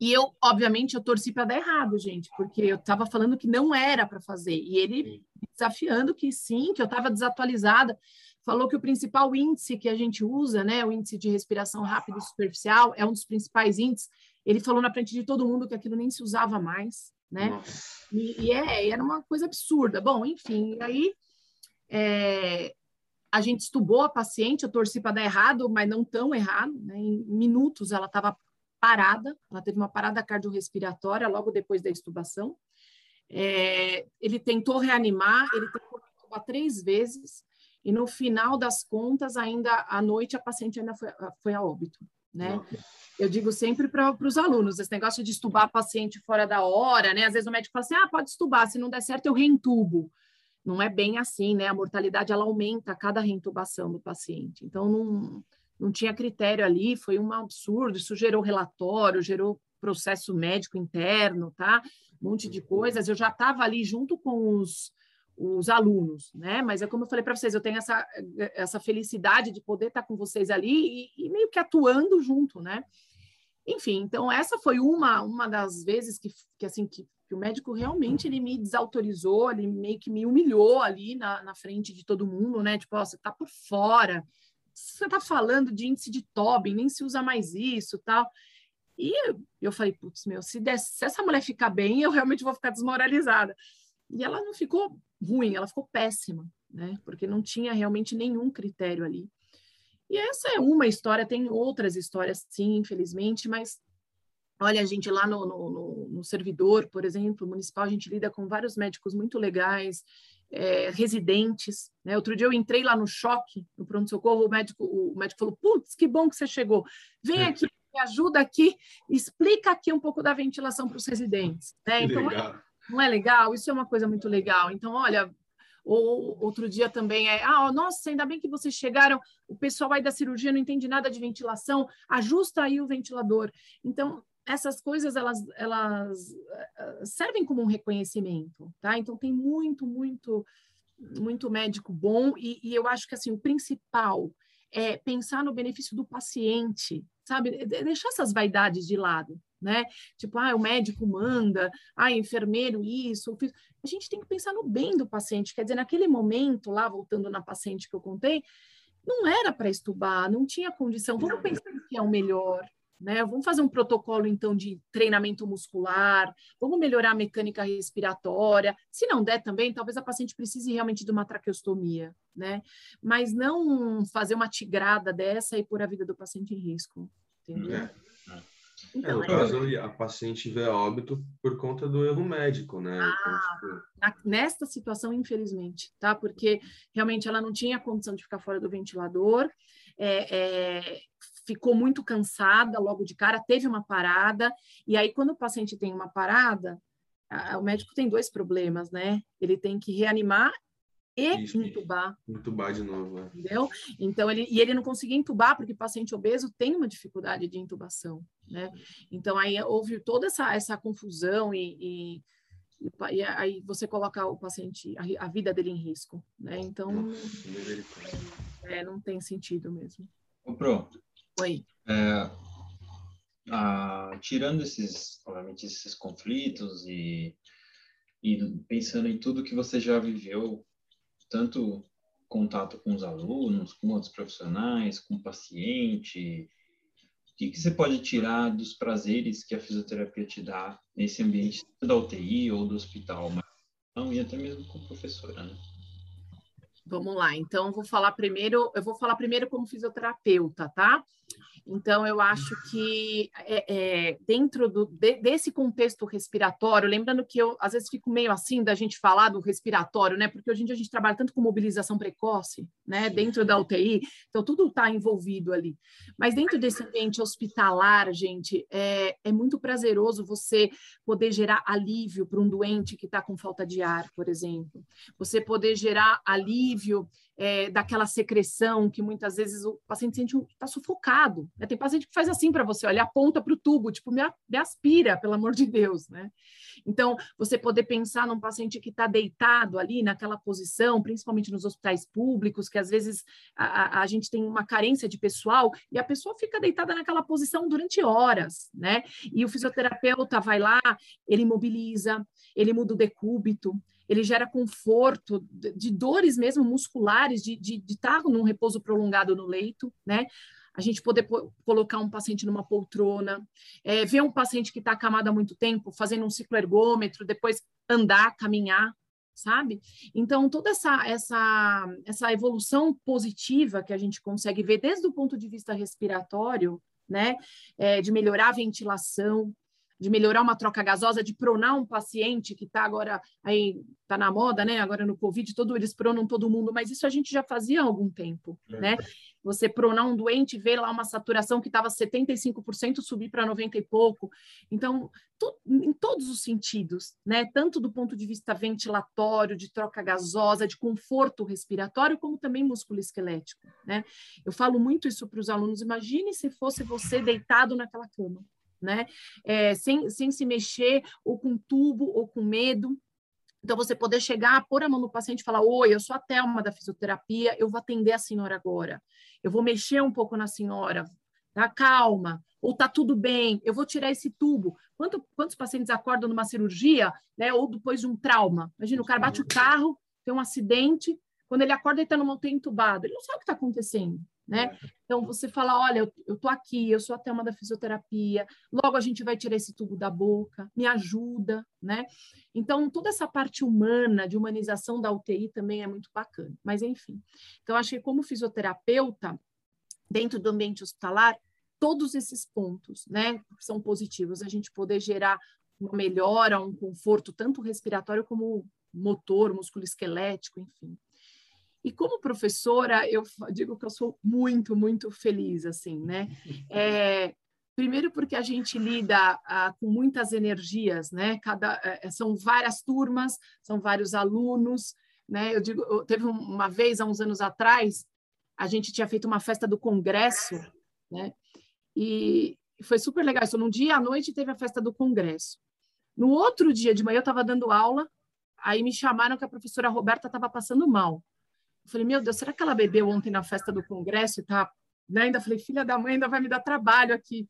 E eu, obviamente, eu torci para dar errado, gente, porque eu estava falando que não era para fazer. E ele desafiando que sim, que eu estava desatualizada. Falou que o principal índice que a gente usa, né, o índice de respiração rápida e superficial, é um dos principais índices. Ele falou na frente de todo mundo que aquilo nem se usava mais, né? E, e, é, era uma coisa absurda. Bom, enfim, aí é, a gente estubou a paciente, eu torci para dar errado, mas não tão errado, né? Em minutos ela estava parada, ela teve uma parada cardiorrespiratória logo depois da estubação. É, ele tentou reanimar, ele tentou reanimar três vezes, e no final das contas, ainda à noite, a paciente ainda foi, foi a óbito, né? Eu digo sempre para os alunos, esse negócio de estubar a paciente fora da hora, né? Às vezes o médico fala assim, ah, pode estubar, se não der certo eu reentubo. Não é bem assim, né? A mortalidade, ela aumenta a cada reintubação do paciente. Então, não, não tinha critério ali, foi um absurdo, isso gerou relatório, gerou processo médico interno, tá? Um monte de coisas. Eu já estava ali junto com os, os alunos, né? Mas é como eu falei para vocês, eu tenho essa, essa felicidade de poder estar tá com vocês ali e, e, meio que atuando junto, né? Enfim, então essa foi uma uma das vezes que, que assim que, que o médico realmente ele me desautorizou, ele meio que me humilhou ali na, na frente de todo mundo, né? Tipo, ó, você tá por fora, você está falando de índice de Tobin, nem se usa mais isso, tal. E eu falei, putz, meu, se, der, se essa mulher ficar bem, eu realmente vou ficar desmoralizada. E ela não ficou ruim, ela ficou péssima, né? Porque não tinha realmente nenhum critério ali. E essa é uma história, tem outras histórias, sim, infelizmente, mas olha, a gente lá no, no, no servidor, por exemplo, municipal, a gente lida com vários médicos muito legais, é, residentes. Né? Outro dia eu entrei lá no choque, no pronto-socorro, o médico, o médico falou: Putz, que bom que você chegou. Vem é. aqui, me ajuda aqui, explica aqui um pouco da ventilação para os residentes. Né? Então, legal. Não é legal? Isso é uma coisa muito legal. Então, olha. Ou outro dia também é, ah, nossa, ainda bem que vocês chegaram, o pessoal aí da cirurgia não entende nada de ventilação, ajusta aí o ventilador. Então, essas coisas elas, elas eh, servem como um reconhecimento, tá? Então tem muito, muito, muito médico bom e, e, eu acho que assim o principal é pensar no benefício do paciente, sabe? Deixar essas vaidades de lado, né? Tipo, ah, o médico manda, ah, enfermeiro isso, a gente tem que pensar no bem do paciente. Quer dizer, naquele momento lá, voltando na paciente que eu contei, não era para estubar, não tinha condição. Vamos pensar que é o melhor, né? Vamos fazer um protocolo, então, de treinamento muscular, vamos melhorar a mecânica respiratória. Se não der também, talvez a paciente precise realmente de uma traqueostomia, né? Mas não fazer uma tigrada dessa e pôr a vida do paciente em risco, entendeu? É. Então, é, no é caso, a paciente vê óbito por conta do erro médico, né? Ah, então, tipo... na, nesta situação, infelizmente, tá? Porque realmente ela não tinha condição de ficar fora do ventilador, é, é, ficou muito cansada logo de cara, teve uma parada, e aí quando o paciente tem uma parada, a, o médico tem dois problemas, né? Ele tem que reanimar e Isso, intubar. Intubar de novo, é. Entendeu? Então, ele, e ele não conseguia intubar porque paciente obeso tem uma dificuldade de intubação, né? Então, aí houve toda essa, essa confusão e, e, e aí você coloca o paciente, a, a, vida dele em risco, né? Então, é, não tem sentido mesmo. Ô, Pro, Oi. É, a, tirando esses, obviamente, esses conflitos e, e pensando em tudo que você já viveu tanto contato com os alunos, com outros profissionais, com o paciente? O que, que você pode tirar dos prazeres que a fisioterapia te dá nesse ambiente da UTI ou do hospital, mas não, e até mesmo com professora, né? Vamos lá, então vou falar primeiro, eu vou falar primeiro como fisioterapeuta, tá? Então, eu acho que é, é, dentro do, de, desse contexto respiratório, lembrando que eu às vezes fico meio assim da gente falar do respiratório, né? Porque hoje em dia a gente trabalha tanto com mobilização precoce, né? Dentro da UTI, então tudo está envolvido ali. Mas dentro desse ambiente hospitalar, gente, é, é muito prazeroso você poder gerar alívio para um doente que está com falta de ar, por exemplo. Você poder gerar alívio é, daquela secreção que muitas vezes o paciente sente está sufocado. Né? Tem paciente que faz assim para você, olha, aponta para o tubo, tipo, me, me, aspira, pelo amor de Deus, né? Então, você poder pensar num paciente que está deitado ali naquela posição, principalmente nos hospitais públicos, que às vezes a, a, gente tem uma carência de pessoal e a pessoa fica deitada naquela posição durante horas, né? E o fisioterapeuta vai lá, ele mobiliza, ele muda o decúbito, ele gera conforto, de dores mesmo musculares, de, de, de estar num repouso prolongado no leito, né? A gente poder colocar um paciente numa poltrona, é, ver um paciente que está acamado há muito tempo, fazendo um ciclo ergômetro, depois andar, caminhar, sabe? Então, toda essa, essa, essa evolução positiva que a gente consegue ver desde o ponto de vista respiratório, né? É, de melhorar a ventilação, de melhorar uma troca gasosa, de pronar um paciente que está agora aí está na moda, né? Agora no Covid, todo eles pronam todo mundo, mas isso a gente já fazia há algum tempo, é. né? Você pronar um doente, ver lá uma saturação que estava 75% subir para 90 e pouco. Então, to, em todos os sentidos, né? Tanto do ponto de vista ventilatório, de troca gasosa, de conforto respiratório, como também músculo esquelético, né? Eu falo muito isso para os alunos. Imagine se fosse você deitado naquela cama né? É, sem, sem se mexer, ou com tubo, ou com medo. Então, você poder chegar, pôr a mão no paciente e falar: Oi, eu sou a Thelma da fisioterapia, eu vou atender a senhora agora. Eu vou mexer um pouco na senhora, tá? Calma, ou tá tudo bem, eu vou tirar esse tubo. Quanto, quantos pacientes acordam numa cirurgia, né? Ou depois de um trauma? Imagina, o cara bate o carro, tem um acidente, quando ele acorda, ele está numa UTI entubado, ele não sabe o que está acontecendo né? É. Então você fala, olha, eu, eu tô aqui, eu sou até uma da fisioterapia, logo a gente vai tirar esse tubo da boca, me ajuda, né? Então toda essa parte humana, de humanização da UTI também é muito bacana. Mas enfim, então acho que como fisioterapeuta dentro do ambiente hospitalar, todos esses pontos, né, são positivos. A gente poder gerar uma melhora, um conforto tanto respiratório como motor, músculo esquelético, enfim. E como professora, eu digo que eu sou muito, muito feliz, assim, né? É, primeiro porque a gente lida ah, com muitas energias, né? Cada, é, são várias turmas, são vários alunos, né? Eu digo, eu, teve uma vez, há uns anos atrás, a gente tinha feito uma festa do congresso, né? E foi super legal. Isso num dia à noite teve a festa do congresso. No outro dia de manhã eu estava dando aula, aí me chamaram que a professora Roberta estava passando mal. Eu falei, meu Deus, será que ela bebeu ontem na festa do congresso e tá? Né? Ainda falei, filha da mãe, ainda vai me dar trabalho aqui.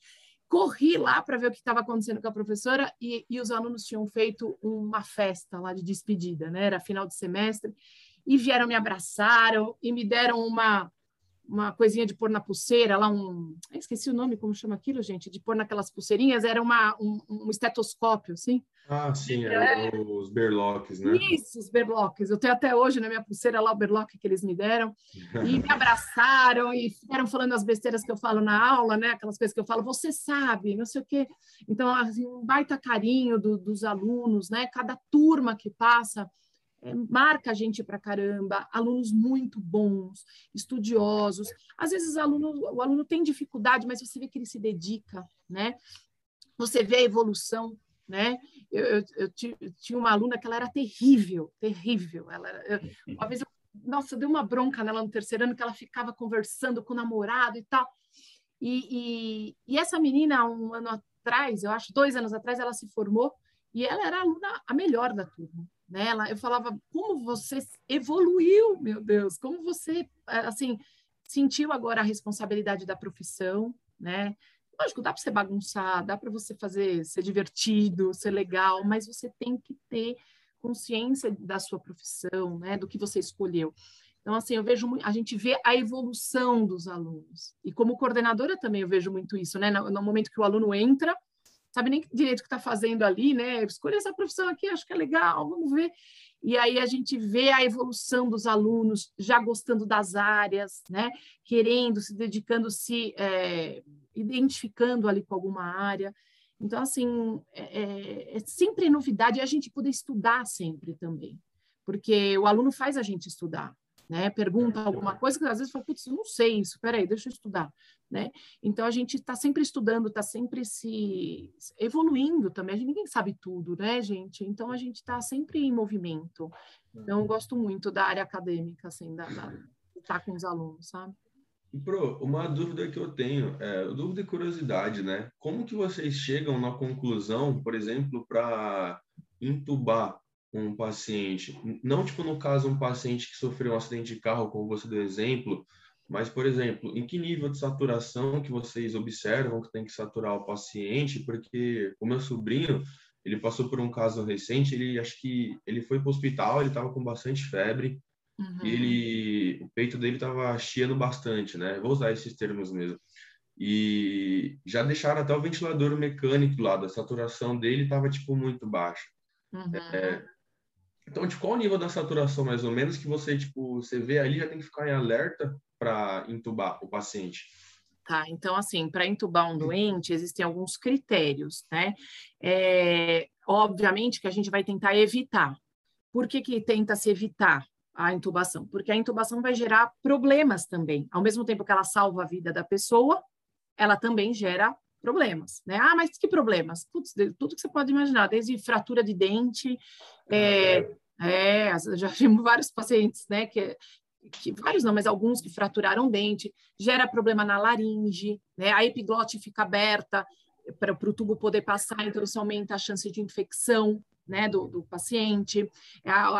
Corri lá para ver o que estava acontecendo com a professora e, e os alunos tinham feito uma festa lá de despedida, né? Era final de semestre e vieram me abraçaram e me deram uma uma coisinha de pôr na pulseira, lá um. Esqueci o nome, como chama aquilo, gente? De pôr naquelas pulseirinhas, era uma, um, um estetoscópio, assim. Ah, sim, é, os berloques, né? Isso, os berloques. Eu tenho até hoje na minha pulseira lá o berloque que eles me deram. E me abraçaram e ficaram falando as besteiras que eu falo na aula, né? Aquelas coisas que eu falo, você sabe, não sei o quê. Então, assim, um baita carinho do, dos alunos, né? Cada turma que passa é, marca a gente para caramba, alunos muito bons, estudiosos. Às vezes o aluno, o aluno tem dificuldade, mas você vê que ele se dedica, né? Você vê a evolução, né? Eu, eu, eu, tinha uma aluna que ela era terrível, terrível. Ela, uma vez, eu, nossa, eu dei uma bronca nela no terceiro ano que ela ficava conversando com o namorado e tal. E, e, e essa menina, um ano atrás, eu acho, dois anos atrás, ela se formou e ela era a aluna a melhor da turma nela, eu falava, como você evoluiu, meu Deus, como você, assim, sentiu agora a responsabilidade da profissão, né? Lógico, dá para você bagunçar, dá para você fazer, ser divertido, ser legal, mas você tem que ter consciência da sua profissão, né? Do que você escolheu. Então, assim, eu vejo, a gente vê a evolução dos alunos. E como coordenadora também eu vejo muito isso, né? No, no momento que o aluno entra, sabe nem direito o que está fazendo ali, né? Escolha essa profissão aqui, acho que é legal, vamos ver. E aí a gente vê a evolução dos alunos já gostando das áreas, né? Querendo, se dedicando, se é, identificando ali com alguma área. Então, assim, é, é, é sempre novidade e a gente poder estudar sempre também, porque o aluno faz a gente estudar, né? Pergunta alguma coisa que às vezes fala, putz, não sei isso, peraí, deixa eu estudar, né? Então a gente está sempre estudando, está sempre se evoluindo também. A gente ninguém sabe tudo, né, gente? Então a gente está sempre em movimento. Então eu gosto muito da área acadêmica, assim, da, da estar tá com os alunos, sabe? Pro, uma dúvida que eu tenho, é, dúvida e curiosidade, né? Como que vocês chegam na conclusão, por exemplo, para intubar um paciente? Não, tipo, no caso, um paciente que sofreu um acidente de carro, como você deu exemplo, mas, por exemplo, em que nível de saturação que vocês observam que tem que saturar o paciente? Porque o meu sobrinho, ele passou por um caso recente, ele acho que ele foi para o hospital, ele estava com bastante febre, Uhum. Ele, o peito dele estava chiando bastante, né? Vou usar esses termos mesmo. E já deixaram até o ventilador mecânico lá, a saturação dele estava tipo muito baixa. Uhum. É, então, de qual nível da saturação mais ou menos que você tipo você vê ali já tem que ficar em alerta para entubar o paciente? Tá, então assim, para entubar um doente existem alguns critérios, né? É, obviamente que a gente vai tentar evitar. Por que, que tenta se evitar? a intubação, porque a intubação vai gerar problemas também. Ao mesmo tempo que ela salva a vida da pessoa, ela também gera problemas, né? Ah, mas que problemas? Putz, tudo que você pode imaginar, desde fratura de dente, é, é, já vimos vários pacientes, né, que, que vários não, mas alguns que fraturaram dente, gera problema na laringe, né? A epiglote fica aberta para o tubo poder passar, então isso aumenta a chance de infecção, né, do, do paciente,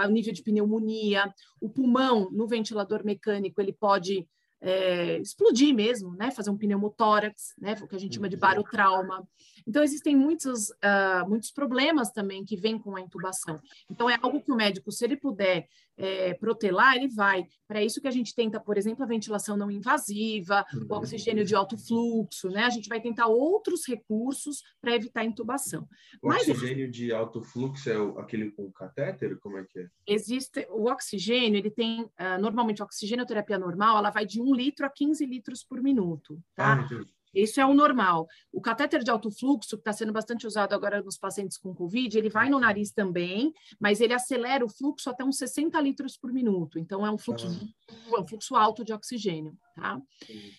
o nível de pneumonia, o pulmão no ventilador mecânico ele pode é, explodir mesmo, né? Fazer um pneumotórax, né? O que a gente chama de uhum. barotrauma. Então, existem muitos, uh, muitos problemas também que vêm com a intubação. Então, é algo que o médico, se ele puder é, protelar, ele vai. Para isso que a gente tenta, por exemplo, a ventilação não invasiva, o uhum. oxigênio de alto fluxo, né? A gente vai tentar outros recursos para evitar intubação. O Mas, oxigênio de alto fluxo é o, aquele com catéter? Como é que é? Existe, o oxigênio, ele tem, uh, normalmente, a oxigenoterapia normal, ela vai de 1 litro a 15 litros por minuto, tá? Ah, isso é o normal. O catéter de alto fluxo, que está sendo bastante usado agora nos pacientes com Covid, ele vai no nariz também, mas ele acelera o fluxo até uns 60 litros por minuto. Então, é um fluxo, ah. é um fluxo alto de oxigênio, tá? Sim.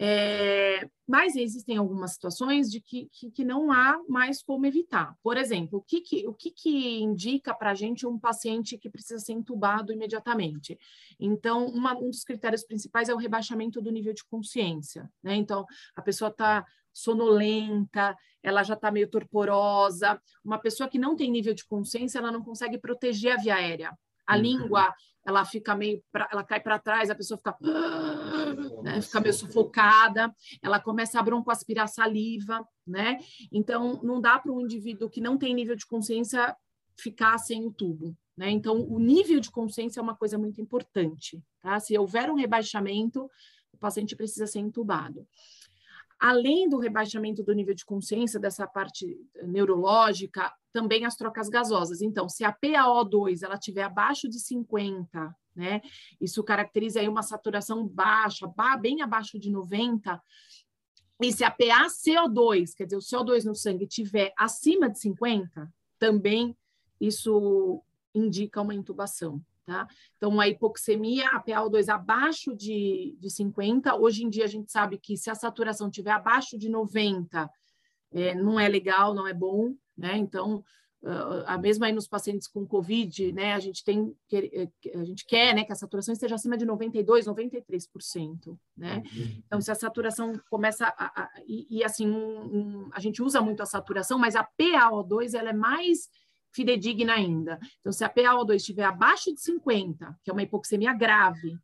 É, mas existem algumas situações de que, que, que, não há mais como evitar. Por exemplo, o que, que, o que, que indica para a gente um paciente que precisa ser entubado imediatamente? Então, uma, um dos critérios principais é o rebaixamento do nível de consciência. Né? Então, a pessoa está sonolenta, ela já está meio torporosa. Uma pessoa que não tem nível de consciência, ela não consegue proteger a via aérea. A uhum. língua, ela fica meio, pra, ela cai para trás, a pessoa fica, né, fica meio sufocada, ela começa a broncoaspirar saliva, né? Então, não dá para um indivíduo que não tem nível de consciência ficar sem o tubo, né? Então, o nível de consciência é uma coisa muito importante, tá? Se houver um rebaixamento, o paciente precisa ser entubado além do rebaixamento do nível de consciência, dessa parte neurológica, também as trocas gasosas. Então, se a PaO2 ela tiver abaixo de 50, né, isso caracteriza aí uma saturação baixa, bem abaixo de 90, e se a PaCO2, quer dizer, o CO2 no sangue tiver acima de 50, também isso indica uma intubação. Tá? Então, a hipoxemia, a PaO2 abaixo de, de 50, hoje em dia a gente sabe que se a saturação tiver abaixo de 90, é, não é legal, não é bom, né? Então, uh, a mesma aí nos pacientes com Covid, né? A gente tem, a gente quer, né, que a saturação esteja acima de 92, 93%, né? Então, se a saturação começa a, a e, e, assim, um, um, a gente usa muito a saturação, mas a PaO2 ela é mais fidedigna ainda. Então, se a PaO2 estiver abaixo de 50, que é uma hipoxemia grave,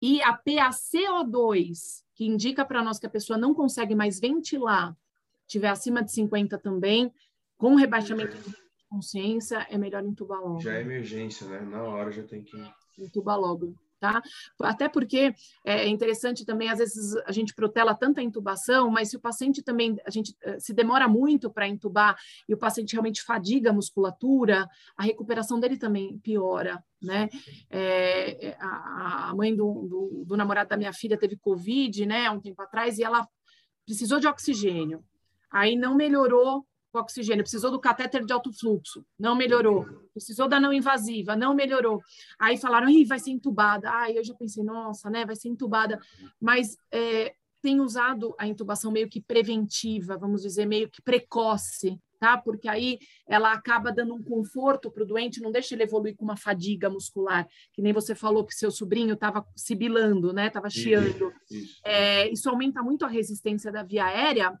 e a PaCO2, que indica para nós que a pessoa não consegue mais ventilar, estiver acima de 50 também, com rebaixamento de consciência, é melhor entubar logo. Já é emergência, né? Na hora já tem que. Entubar logo. Tá? Até porque é interessante também, às vezes a gente protela tanta intubação, mas se o paciente também, a gente eh, se demora muito para intubar e o paciente realmente fadiga a musculatura, a recuperação dele também piora, né? É, é a, a, mãe do, do, do namorado da minha filha teve Covid, né, há um tempo atrás, e ela precisou de oxigênio. Aí não melhorou com oxigênio, precisou do catéter de alto fluxo, não melhorou. Precisou da não invasiva, não melhorou. Aí falaram, Ih, vai ser entubada. Aí eu já pensei, nossa, né, vai ser entubada. Mas é, tem usado a intubação meio que preventiva, vamos dizer, meio que precoce, tá? Porque aí ela acaba dando um conforto para o doente, não deixa ele evoluir com uma fadiga muscular, que nem você falou que seu sobrinho estava sibilando, né? Estava chiando. Isso, isso. É, isso aumenta muito a resistência da via aérea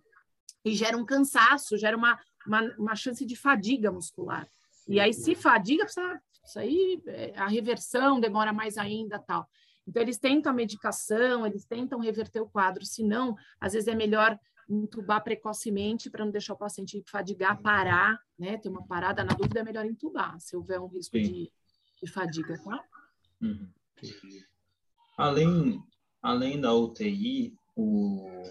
e gera um cansaço, gera uma, uma, uma chance de fadiga muscular. E aí, se fadiga, precisa, isso aí, é, a reversão demora mais ainda, tal. Então, eles tentam a medicação, eles tentam reverter o quadro, senão, às vezes é melhor entubar precocemente para não deixar o paciente fadigar, parar, né? Ter uma parada, na dúvida é melhor entubar, se houver um risco de, de, fadiga, tá? Uhum. Além, além da UTI, o,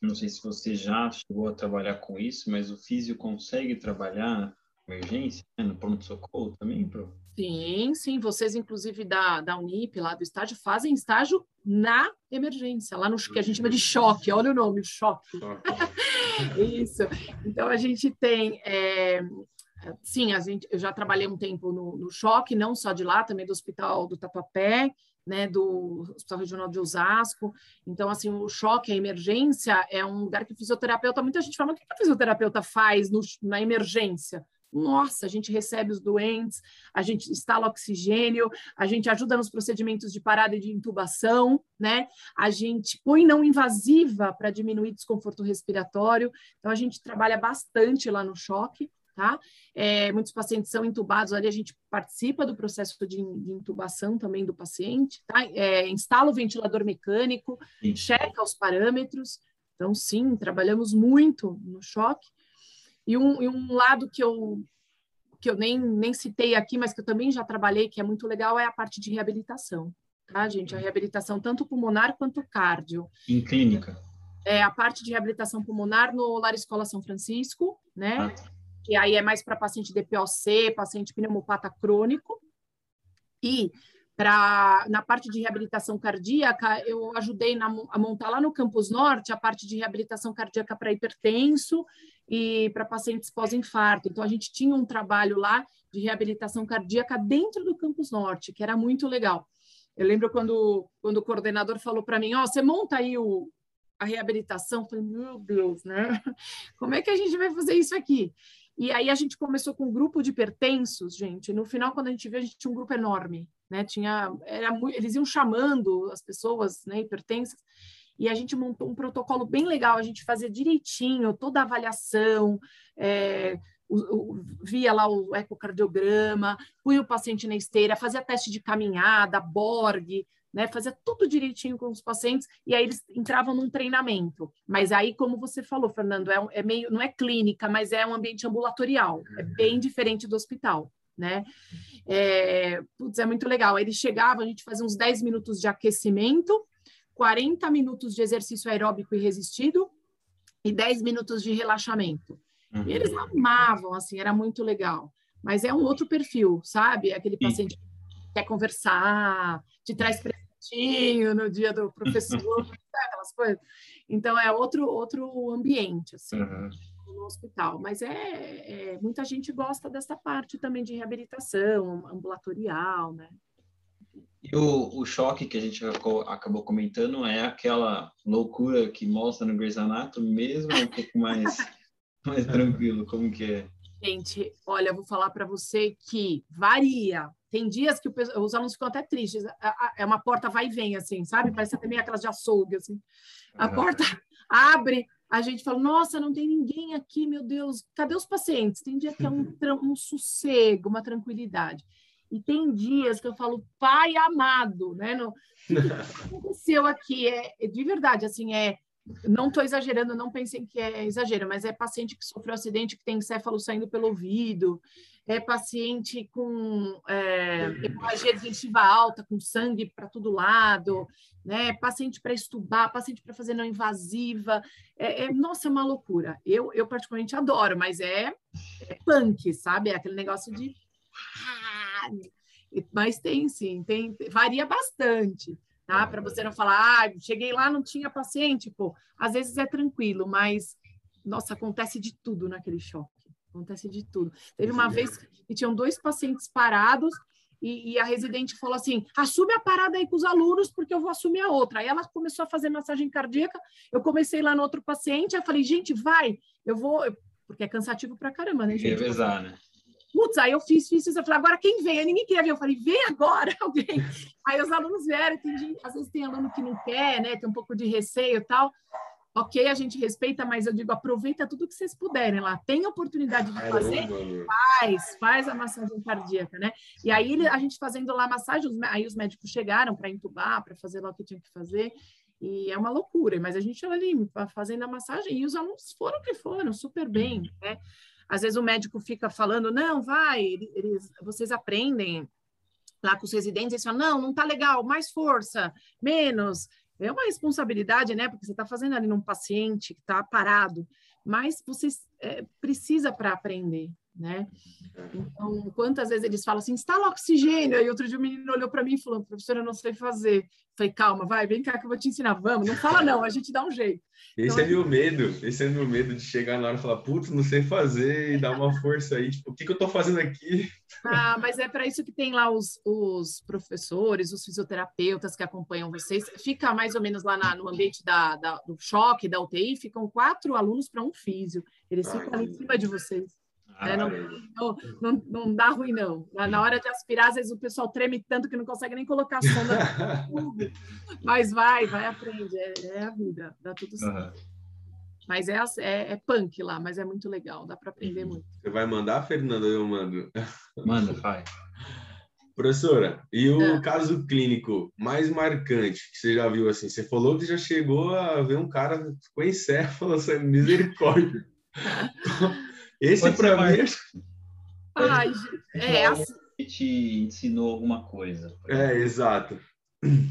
não sei se você já chegou a trabalhar com isso, mas o físio consegue trabalhar na emergência, né? no pronto-socorro também, Pro? Sim, sim. Vocês, inclusive, da, da Unip, lá do estágio, fazem estágio na emergência, lá no que a gente chama de choque. Olha o nome, choque. isso. Então, a gente tem... É, sim, a gente, eu já trabalhei um tempo no, no choque, não só de lá, também do Hospital do Tatuapé, né, do Hospital Regional de Osasco. Então, assim, o choque, a emergência, é um lugar que o fisioterapeuta, muita gente fala, o que o fisioterapeuta faz no, na emergência? Nossa, a gente recebe os doentes, a gente instala oxigênio, a gente ajuda nos procedimentos de parada e de intubação, né? A gente põe não invasiva para diminuir desconforto respiratório. Então, a gente trabalha bastante lá no choque tá? É, muitos pacientes são intubados ali, a gente participa do processo de, intubação também do paciente, tá? É, instala o ventilador mecânico, sim. checa os parâmetros. Então, sim, trabalhamos muito no choque. E um, e um lado que eu que eu nem, nem citei aqui, mas que eu também já trabalhei, que é muito legal, é a parte de reabilitação, tá, gente? A reabilitação tanto pulmonar quanto cardio. Em clínica. É, a parte de reabilitação pulmonar no Lar Escola São Francisco, né? Ah que aí é mais para paciente DPOC, paciente pneumopata crônico. E para na parte de reabilitação cardíaca, eu ajudei na, a montar lá no Campus Norte a parte de reabilitação cardíaca para hipertenso e para pacientes pós-infarto. Então, a gente tinha um trabalho lá de reabilitação cardíaca dentro do Campus Norte, que era muito legal. Eu lembro quando, quando o coordenador falou para mim, ó, oh, você monta aí o, a reabilitação, eu falei, meu Deus, né? Como é que a gente vai fazer isso aqui? E aí a gente começou com um grupo de pertenços, gente. No final, quando a gente viu, a gente tinha um grupo enorme, né? Tinha, era, eles iam chamando as pessoas, né, hipertensas, e a gente montou um protocolo bem legal. A gente fazia direitinho toda a avaliação, é, o, o, via lá o ecocardiograma, punha o paciente na esteira, fazia teste de caminhada, Borg, né? Fazia tudo direitinho com os pacientes e aí eles entravam num treinamento. Mas aí, como você falou, Fernando, é, é meio, não é clínica, mas é um ambiente ambulatorial, é bem diferente do hospital. Né? É, putz, é muito legal. Eles chegavam, a gente fazia uns 10 minutos de aquecimento, 40 minutos de exercício aeróbico e resistido e 10 minutos de relaxamento. Uhum. E eles amavam, assim, era muito legal. Mas é um outro perfil, sabe? Aquele paciente que quer conversar, te traz presentinho no dia do professor, aquelas coisas. Então é outro outro ambiente assim. Uhum. No hospital, mas é, é, muita gente gosta dessa parte também de reabilitação ambulatorial, né? E o, o choque que a gente acabou comentando é aquela loucura que mostra no Grey's Anatomy mesmo, um pouco mais, mais tranquilo, como que é? Gente, olha, vou falar para você que varia. Tem dias que os alunos ficam até tristes. É uma porta vai e vem, assim, sabe? Parece até meio aquelas de açougue, assim. A porta abre, a gente fala, nossa, não tem ninguém aqui, meu Deus, cadê os pacientes? Tem dia que é um, um sossego, uma tranquilidade. E tem dias que eu falo, pai amado, né? No, o que aconteceu aqui? É, de verdade, assim, é não estou exagerando, não pensem que é exagero, mas é paciente que sofreu acidente, que tem encéfalo saindo pelo ouvido, é paciente com é, hemorragia digestiva alta, com sangue para todo lado, né? Paciente para estubar, paciente para fazer não invasiva. É, é, nossa, é uma loucura. Eu, eu particularmente adoro, mas é, é punk, sabe? É aquele negócio de. Mas tem sim, tem, varia bastante, tá? Para você não falar, ah, cheguei lá, não tinha paciente, pô. Às vezes é tranquilo, mas nossa, acontece de tudo naquele choque. Acontece de tudo. Teve uma vez que tinham dois pacientes parados e, e, a residente falou assim: assume a parada aí com os alunos, porque eu vou assumir a outra. Aí ela começou a fazer massagem cardíaca. Eu comecei lá no outro paciente, aí eu falei, gente, vai, eu vou, porque é cansativo pra caramba, né, gente? Revezar, né? Putz, aí eu fiz, fiz, fiz. Eu falei, agora quem vem? Aí ninguém queria ver. Eu falei, vem agora alguém. Aí os alunos vieram. Tem às vezes tem aluno que não quer, né? Tem um pouco de receio e tal ok, a gente respeita, mas eu digo, aproveita tudo que vocês puderem lá. Tem oportunidade de fazer, faz, faz a massagem cardíaca, né? E aí a gente fazendo lá a massagem, aí os médicos chegaram para entubar, para fazer lá o que tinha que fazer. E é uma loucura, mas a gente ali fazendo a massagem e os alunos foram que foram, super bem, né? Às vezes o médico fica falando, não, vai, eles, vocês aprendem lá com os residentes, eles falam, não, não tá legal, mais força, menos é uma responsabilidade, né? Porque você está fazendo ali num paciente que está parado, mas você é, precisa para aprender, né? Então, quantas vezes eles falam assim, instala oxigênio, aí outro dia o menino olhou para mim e falou, professora, eu não sei fazer. Falei, calma, vai, vem cá que eu vou te ensinar, vamos, não fala não, a gente dá um jeito. Esse então, é meu medo, esse é meu medo de chegar na hora e falar, putz, não sei fazer, e dar uma força aí, tipo, o que, que eu estou fazendo aqui? Ah, mas é para isso que tem lá os, os professores, os fisioterapeutas que acompanham vocês. Fica mais ou menos lá na, no ambiente da, da, do choque, da UTI, ficam quatro alunos para um físio. Eles ficam ali em cima de vocês. É, não, não, não, não, dá ruim, não. Na hora de aspirar, às vezes o pessoal treme tanto que não consegue nem colocar a sonda Mas vai, vai, aprende. É, é, a vida, dá tudo certo. Uhum. Mas é, é, é, punk lá, mas é muito legal, dá para aprender uhum. muito. Você vai mandar, Fernanda, eu mando? Manda, vai. Professora, e o é. caso clínico mais marcante que você já viu assim? Você falou que já chegou a ver um cara com encéfalo, assim, misericórdia. Esse para mim. Ai, é assim. te ensinou alguma coisa. É, exato.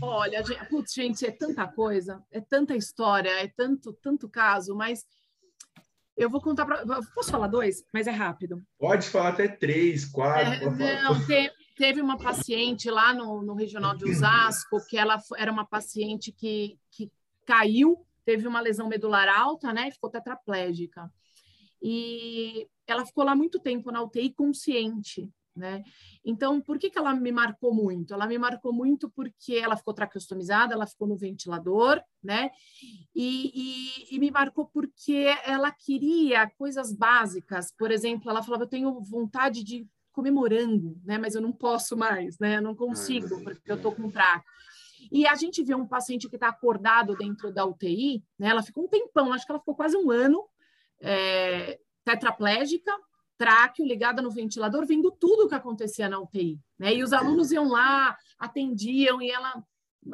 Olha, gente, putz, gente, é tanta coisa, é tanta história, é tanto, tanto caso, mas eu vou contar para. Posso falar dois? Mas é rápido. Pode falar até três, quatro. É, não, te, teve uma paciente lá no, no regional de Osasco que ela era uma paciente que, que caiu, teve uma lesão medular alta, né? E ficou tetraplégica e ela ficou lá muito tempo na UTI consciente, né? Então, por que, que ela me marcou muito? Ela me marcou muito porque ela ficou traqueostomizada, ela ficou no ventilador, né? E, e, e, me marcou porque ela queria coisas básicas. Por exemplo, ela falava: Eu tenho vontade de comer morango, né? Mas eu não posso mais, né? Eu não consigo, porque eu tô com traque. E a gente vê um paciente que está acordado dentro da UTI, né? Ela ficou um tempão, acho que ela ficou quase um ano é, tetraplégica, tráqueo, ligada no ventilador, vendo tudo o que acontecia na UTI. Né? E os alunos iam lá, atendiam, e ela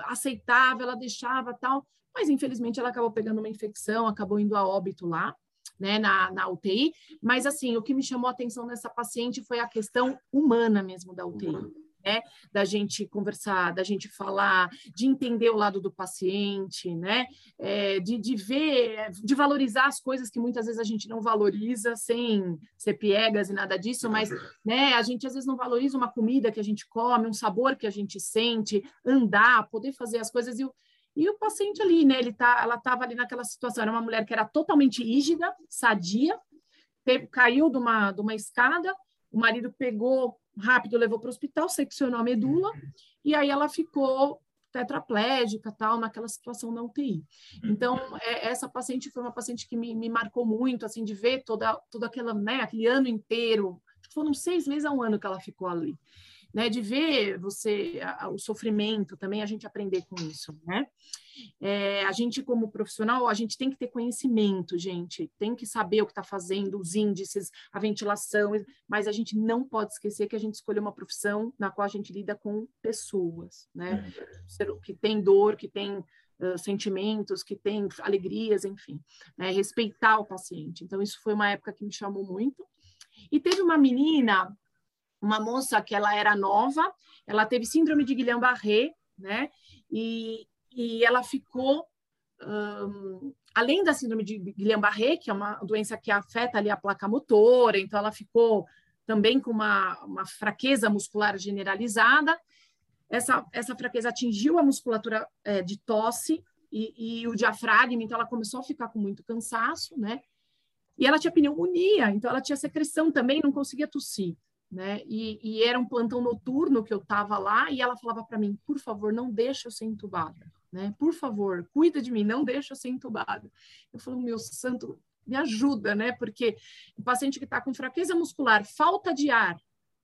aceitava, ela deixava tal, mas infelizmente ela acabou pegando uma infecção, acabou indo a óbito lá, né, na, na UTI. Mas assim, o que me chamou a atenção nessa paciente foi a questão humana mesmo da UTI né? Da gente conversar, da gente falar, de entender o lado do paciente, né? É, de, de ver, de valorizar as coisas que muitas vezes a gente não valoriza sem ser piegas e nada disso, mas né, a gente às vezes não valoriza uma comida que a gente come, um sabor que a gente sente, andar, poder fazer as coisas e o, e o paciente ali, né? Ele tá, ela estava ali naquela situação, era uma mulher que era totalmente rígida, sadia, caiu de uma, de uma escada, o marido pegou rápido, levou para o hospital, seccionou a medula, e aí ela ficou tetraplégica, tal, naquela situação na UTI. Então, é, essa paciente foi uma paciente que me, me, marcou muito, assim, de ver toda, toda aquela, né, aquele ano inteiro, foram seis meses a um ano que ela ficou ali né, de ver você a, o sofrimento também a gente aprender com isso, né? É, a gente como profissional a gente tem que ter conhecimento, gente, tem que saber o que está fazendo, os índices, a ventilação, mas a gente não pode esquecer que a gente escolheu uma profissão na qual a gente lida com pessoas, né? Que tem dor, que tem uh, sentimentos, que tem alegrias, enfim, né? respeitar o paciente. Então isso foi uma época que me chamou muito. E teve uma menina uma moça que ela era nova, ela teve síndrome de Guillain-Barré, né? E, e ela ficou um, além da síndrome de Guillain-Barré, que é uma doença que afeta ali a placa motora, então ela ficou também com uma, uma fraqueza muscular generalizada. Essa, essa fraqueza atingiu a musculatura é, de tosse e, e, o diafragma, então ela começou a ficar com muito cansaço, né? E ela tinha pneumonia, então ela tinha secreção também, não conseguia tossir, né? E, e era um plantão noturno que eu estava lá e ela falava para mim, por favor, não deixe eu ser entubada né? Por favor, cuida de mim, não deixa eu ser entubado. Eu falo, meu santo, me ajuda, né? Porque o paciente que está com fraqueza muscular, falta de ar,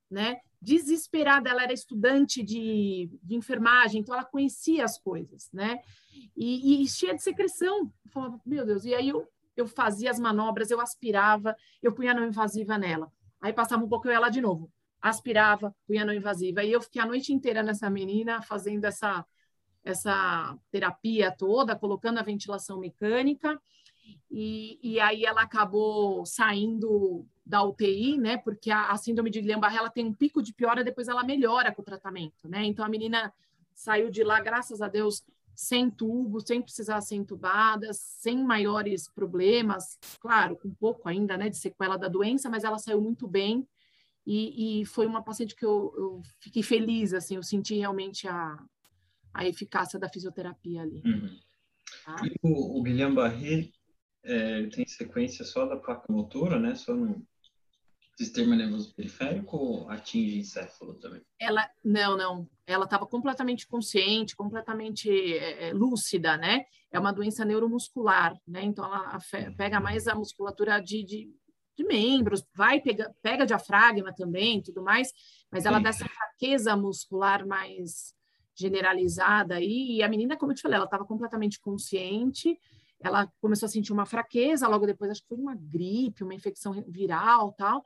né? Desesperada, ela era estudante de, de enfermagem, então ela conhecia as coisas, né? E, e cheia de secreção. Eu falava, meu Deus, e aí eu, eu fazia as manobras, eu aspirava, eu punha não invasiva nela. Aí passava um pouco ela de novo, aspirava, punha não invasiva. E eu fiquei a noite inteira nessa menina fazendo essa essa terapia toda, colocando a ventilação mecânica, e, e aí ela acabou saindo da UTI, né? Porque a, a síndrome de Guillain-Barré ela tem um pico de piora, depois ela melhora com o tratamento, né? Então a menina saiu de lá, graças a Deus, sem tubo, sem precisar ser entubada, sem maiores problemas, claro, com um pouco ainda, né, de sequela da doença, mas ela saiu muito bem. E, e foi uma paciente que eu, eu, fiquei feliz, assim, eu senti realmente a, a eficácia da fisioterapia ali. Uhum. Tá? E o, o Guillain-Barré é, tem sequência só da placa motora, né? Só no sistema nervoso periférico ou atinge encéfalo também? Ela, não, não. Ela estava completamente consciente, completamente é, é, lúcida, né? É uma doença neuromuscular, né? Então ela pega mais a musculatura de, de, de membros, vai pega, pega diafragma também, tudo mais, mas ela Sim. dá essa fraqueza muscular mais generalizada aí, e a menina, como eu te falei, ela estava completamente consciente, ela começou a sentir uma fraqueza, logo depois acho que foi uma gripe, uma infecção viral, tal,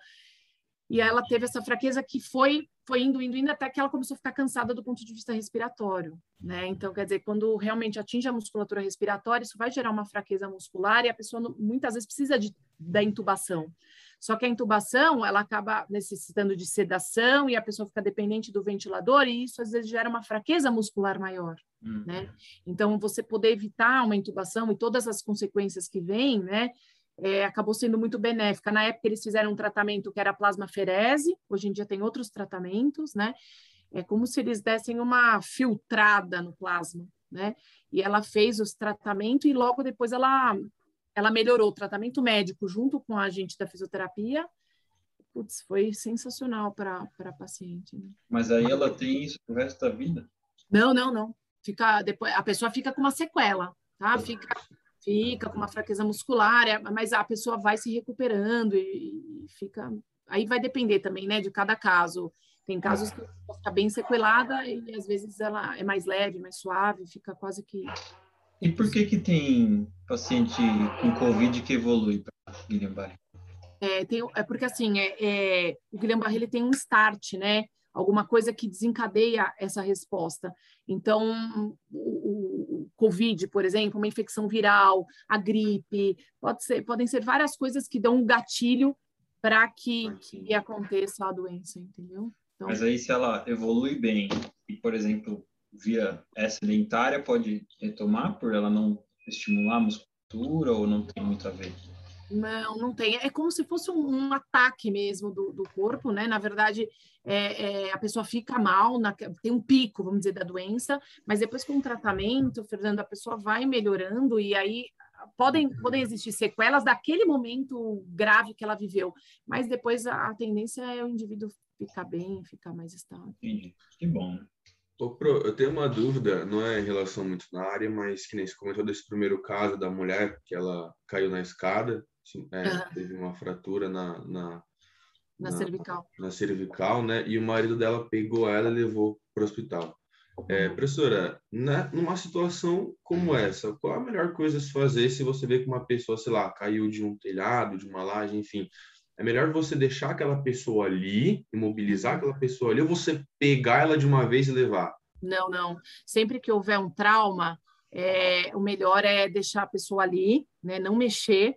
e ela teve essa fraqueza que foi foi indo, indo, indo, até que ela começou a ficar cansada do ponto de vista respiratório, né? Então, quer dizer, quando realmente atinge a musculatura respiratória, isso vai gerar uma fraqueza muscular e a pessoa muitas vezes precisa de, da intubação. Só que a intubação, ela acaba necessitando de sedação e a pessoa fica dependente do ventilador e isso às vezes gera uma fraqueza muscular maior, uhum. né? Então, você poder evitar uma intubação e todas as consequências que vêm, né? É, acabou sendo muito benéfica. Na época, eles fizeram um tratamento que era plasmaferese, hoje em dia tem outros tratamentos, né? É como se eles dessem uma filtrada no plasma, né? E ela fez os tratamentos e logo depois ela ela melhorou o tratamento médico junto com a gente da fisioterapia. Putz, foi sensacional para a paciente. Né? Mas aí ela tem isso pro resto da vida? Não, não, não. Fica depois a pessoa fica com uma sequela, tá? Fica fica com uma fraqueza muscular, é, mas a pessoa vai se recuperando e, e fica aí vai depender também, né, de cada caso. Tem casos que fica bem sequelada e às vezes ela é mais leve, mais suave, fica quase que e por que que tem paciente com Covid que evolui para Guillain-Barré? É, tem, é porque assim, é, é, o Guillain-Barré ele tem um start, né? Alguma coisa que desencadeia essa resposta. Então, o, o, Covid, por exemplo, uma infecção viral, a gripe, pode ser, podem ser várias coisas que dão um gatilho para que, que aconteça a doença, entendeu? Então, Mas aí, se ela evolui bem e, por exemplo, via sedentária pode retomar por ela não estimular a musculatura ou não tem muito a ver? Não, não tem. É como se fosse um, um ataque mesmo do, do, corpo, né? Na verdade, é, é, a pessoa fica mal, na, tem um pico, vamos dizer, da doença, mas depois com o tratamento, Fernando, a pessoa vai melhorando e aí podem, podem existir sequelas daquele momento grave que ela viveu, mas depois a, a tendência é o indivíduo ficar bem, ficar mais estável. Entendi. Que bom. Ô, Pro, eu tenho uma dúvida, não é em relação muito na área, mas que nem você comentou desse primeiro caso da mulher que ela caiu na escada, é, uhum. teve uma fratura na, na, na, na, cervical. Na cervical, né? E o marido dela pegou ela e levou para o hospital. É, professora, na, numa situação como essa, qual a melhor coisa a se fazer se você vê que uma pessoa, sei lá, caiu de um telhado, de uma laje, enfim, é melhor você deixar aquela pessoa ali, imobilizar aquela pessoa ali, ou você pegar ela de uma vez e levar? Não, não. Sempre que houver um trauma, é, o melhor é deixar a pessoa ali, né? Não mexer.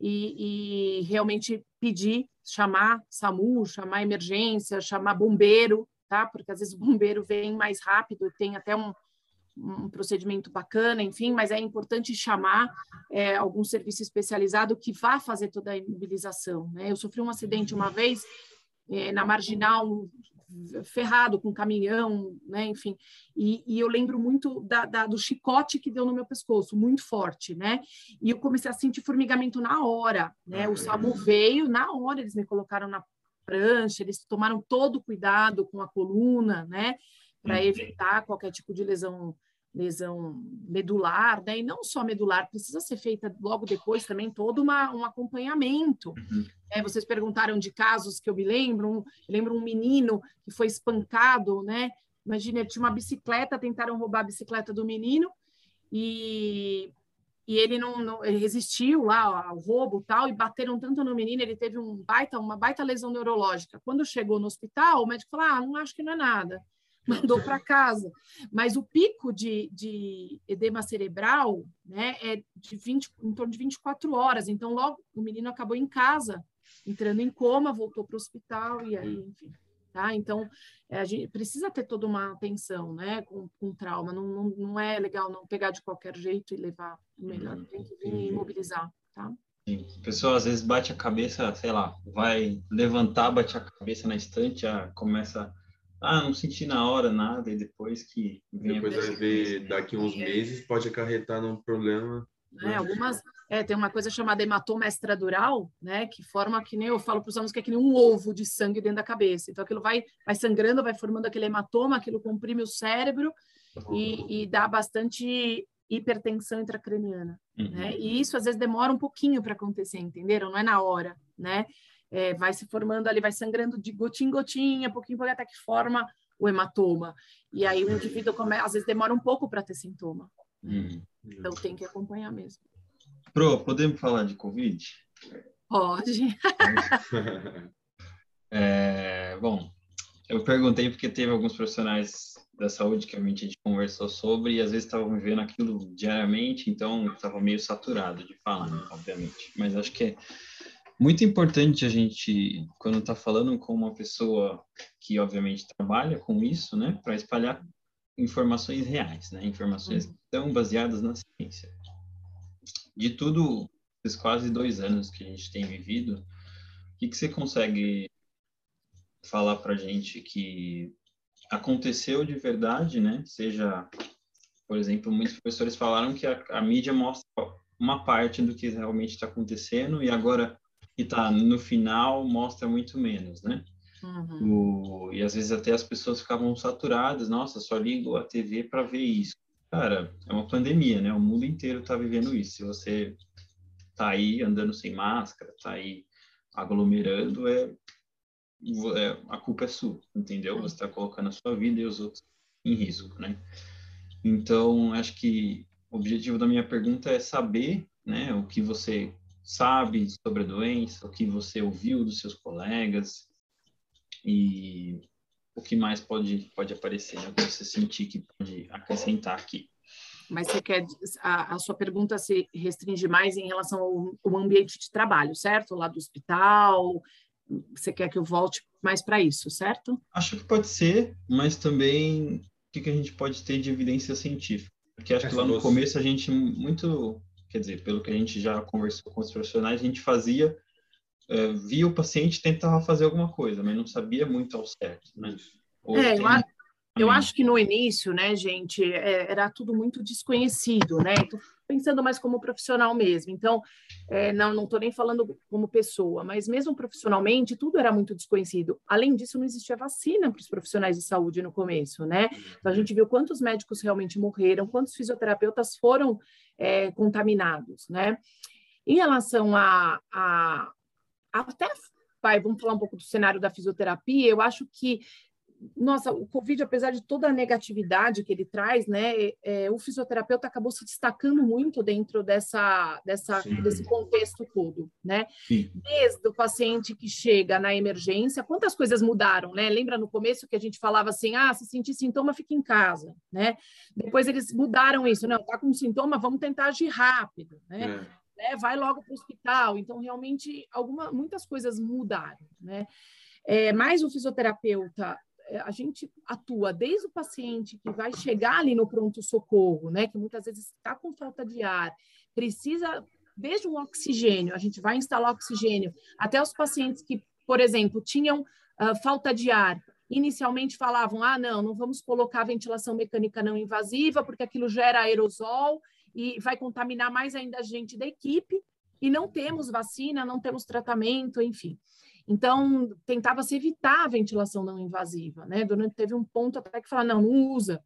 e, e realmente pedir, chamar SAMU, chamar emergência, chamar bombeiro, tá? Porque às vezes o bombeiro vem mais rápido, tem até um, um procedimento bacana, enfim, mas é importante chamar é, algum serviço especializado que vá fazer toda a imobilização. Né? Eu sofri um acidente uma vez é, na marginal, ferrado com caminhão, né? enfim, e, e eu lembro muito da, da, do chicote que deu no meu pescoço, muito forte, né? E eu comecei a sentir formigamento na hora, né? O SAMU veio, na hora eles me colocaram na prancha, eles tomaram todo o cuidado com a coluna, né? Para uhum. evitar qualquer tipo de lesão lesão medular, né? E não só medular, precisa ser feita logo depois também todo uma, um acompanhamento. Uhum. É, vocês perguntaram de casos que eu me lembro, um, eu lembro um menino que foi espancado, né? Imagina, tinha uma bicicleta, tentaram roubar a bicicleta do menino e, e ele não, não ele resistiu lá ao roubo tal e bateram tanto no menino, ele teve um baita, uma baita lesão neurológica. Quando chegou no hospital, o médico falou: "Ah, não acho que não é nada" mandou para casa. Mas o pico de, de, edema cerebral né, é de 20, em torno de 24 horas. Então, logo o menino acabou em casa, entrando em coma, voltou para o hospital e aí, enfim. Tá? Então, é, a gente precisa ter toda uma atenção né, com, com trauma. Não, não, não é legal não pegar de qualquer jeito e levar. Melhor uhum. tem que vir imobilizar. Tá? A pessoa às vezes bate a cabeça, sei lá, vai levantar, bate a cabeça na estante, já começa ah, não senti na hora nada, e depois que vem Depois vai ver daqui uns meses, pode acarretar num problema. É, algumas. É, tem uma coisa chamada hematoma extradural, né? Que forma que nem eu falo para os alunos que é que nem um ovo de sangue dentro da cabeça. Então aquilo vai, vai sangrando, vai formando aquele hematoma, aquilo comprime o cérebro e, e dá bastante hipertensão intracraniana, uhum. né? E isso às vezes demora um pouquinho para acontecer, entenderam? Não é na hora, né? É, vai se formando ali, vai sangrando de gotinha em gotinha, pouquinho, pouquinho, até que forma o hematoma. E aí o indivíduo, come, às vezes, demora um pouco para ter sintoma. Uhum. Então tem que acompanhar mesmo. Pro, podemos falar de Covid? Pode. é, bom, eu perguntei porque teve alguns profissionais da saúde que a gente conversou sobre e às vezes estavam vivendo aquilo diariamente, então estava meio saturado de falar, né, obviamente. Mas acho que muito importante a gente, quando está falando com uma pessoa que obviamente trabalha com isso, né, para espalhar informações reais, né, informações que estão baseadas na ciência. De tudo, esses quase dois anos que a gente tem vivido, o que, que você consegue falar para a gente que aconteceu de verdade, né? Seja, por exemplo, muitos professores falaram que a, a mídia mostra uma parte do que realmente está acontecendo e agora que está no final mostra muito menos, né? Uhum. O, e às vezes até as pessoas ficavam saturadas, nossa, só ligo a TV para ver isso. Cara, é uma pandemia, né? O mundo inteiro está vivendo isso. Se você tá aí andando sem máscara, tá aí aglomerando, é, é a culpa é sua, entendeu? Você está colocando a sua vida e os outros em risco, né? Então, acho que o objetivo da minha pergunta é saber, né, o que você sabe sobre a doença, o que você ouviu dos seus colegas e o que mais pode, pode aparecer, né? o que você sentir que pode acrescentar aqui. Mas você quer, a, a sua pergunta se restringe mais em relação ao, ao, ambiente de trabalho, certo? Lá do hospital, você quer que eu volte mais para isso, certo? Acho que pode ser, mas também o que, que a gente pode ter de evidência científica? Porque acho é, que lá no começo a gente muito quer dizer, pelo que a gente já conversou com os profissionais, a gente fazia, é, via o paciente tentava fazer alguma coisa, mas não sabia muito ao certo, né? é, tem... eu, eu acho que no início, né, gente, é, era tudo muito desconhecido, né? Então, pensando mais como profissional mesmo. Então, é, não não estou nem falando como pessoa, mas mesmo profissionalmente, tudo era muito desconhecido. Além disso, não existia vacina para os profissionais de saúde no começo, né? Então, a gente viu quantos médicos realmente morreram, quantos fisioterapeutas foram é, contaminados, né? Em relação a, a, até Pai, vamos falar um pouco do cenário da fisioterapia. Eu acho que nossa, o Covid, apesar de toda a negatividade que ele traz, né, é, o fisioterapeuta acabou se destacando muito dentro dessa, dessa desse contexto todo, né? Sim. Desde o paciente que chega na emergência, quantas coisas mudaram, né? Lembra no começo que a gente falava assim, ah, se sentir sintoma, fica em casa, né? Depois eles mudaram isso, não, tá com sintoma, vamos tentar agir rápido, né? É. né? Vai logo para o hospital. Então, realmente, alguma, muitas coisas mudaram, né? É, mas o fisioterapeuta, é, a gente atua desde o paciente que vai chegar ali no pronto-socorro, né? Que muitas vezes está com falta de ar, precisa desde um oxigênio, a gente vai instalar oxigênio, até os pacientes que, por exemplo, tinham uh, falta de ar, inicialmente falavam: ah, não, não vamos colocar ventilação mecânica não invasiva, porque aquilo gera aerosol e vai contaminar mais ainda a gente da equipe, e não temos vacina, não temos tratamento, enfim. Então, tentava-se evitar a ventilação não invasiva, né? Durante teve um ponto até que falava, não, não usa.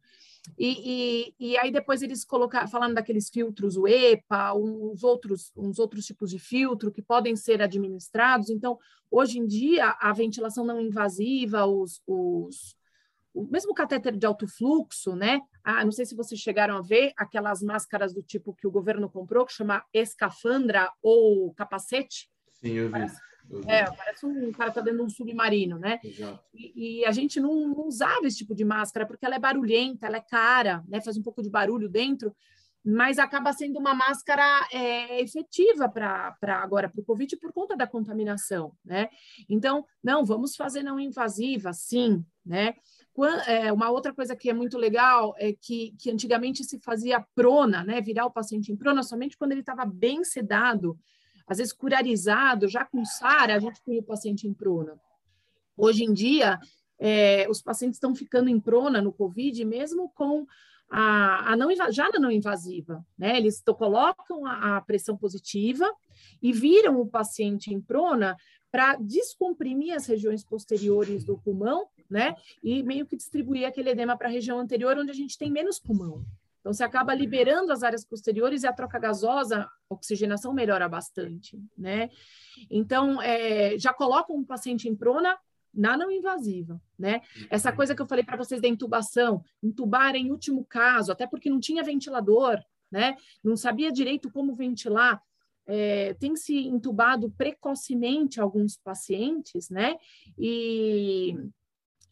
E, e, e, aí depois eles colocaram, falando daqueles filtros, o EPA, uns outros, uns outros tipos de filtro que podem ser administrados. Então, hoje em dia, a ventilação não invasiva, os, os o mesmo catéter de alto fluxo, né? Ah, não sei se vocês chegaram a ver aquelas máscaras do tipo que o governo comprou, que chama escafandra ou capacete. Sim, eu vi. Parece é, parece um cara tá dentro de um submarino, né? E, e, a gente não, não, usava esse tipo de máscara porque ela é barulhenta, ela é cara, né? Faz um pouco de barulho dentro, mas acaba sendo uma máscara é, efetiva para agora para o Covid por conta da contaminação, né? Então, não, vamos fazer não invasiva, sim, né? É, uma outra coisa que é muito legal é que, que antigamente se fazia prona, né? Virar o paciente em prona somente quando ele estava bem sedado às vezes curarizado, já com SAR, a gente põe o paciente em prona. Hoje em dia, é, os pacientes estão ficando em prona no COVID, mesmo com a, a não, já na não invasiva, né? Eles colocam a, a pressão positiva e viram o paciente em prona para descomprimir as regiões posteriores do pulmão, né? E meio que distribuir aquele edema para a região anterior, onde a gente tem menos pulmão. Então, você acaba liberando as áreas posteriores e a troca gasosa, a oxigenação melhora bastante, né? Então, é, já coloca um paciente em prona na não invasiva, né? Essa uhum. coisa que eu falei para vocês da intubação, intubar em último caso, até porque não tinha ventilador, né? Não sabia direito como ventilar. É, tem se intubado precocemente alguns pacientes, né? E,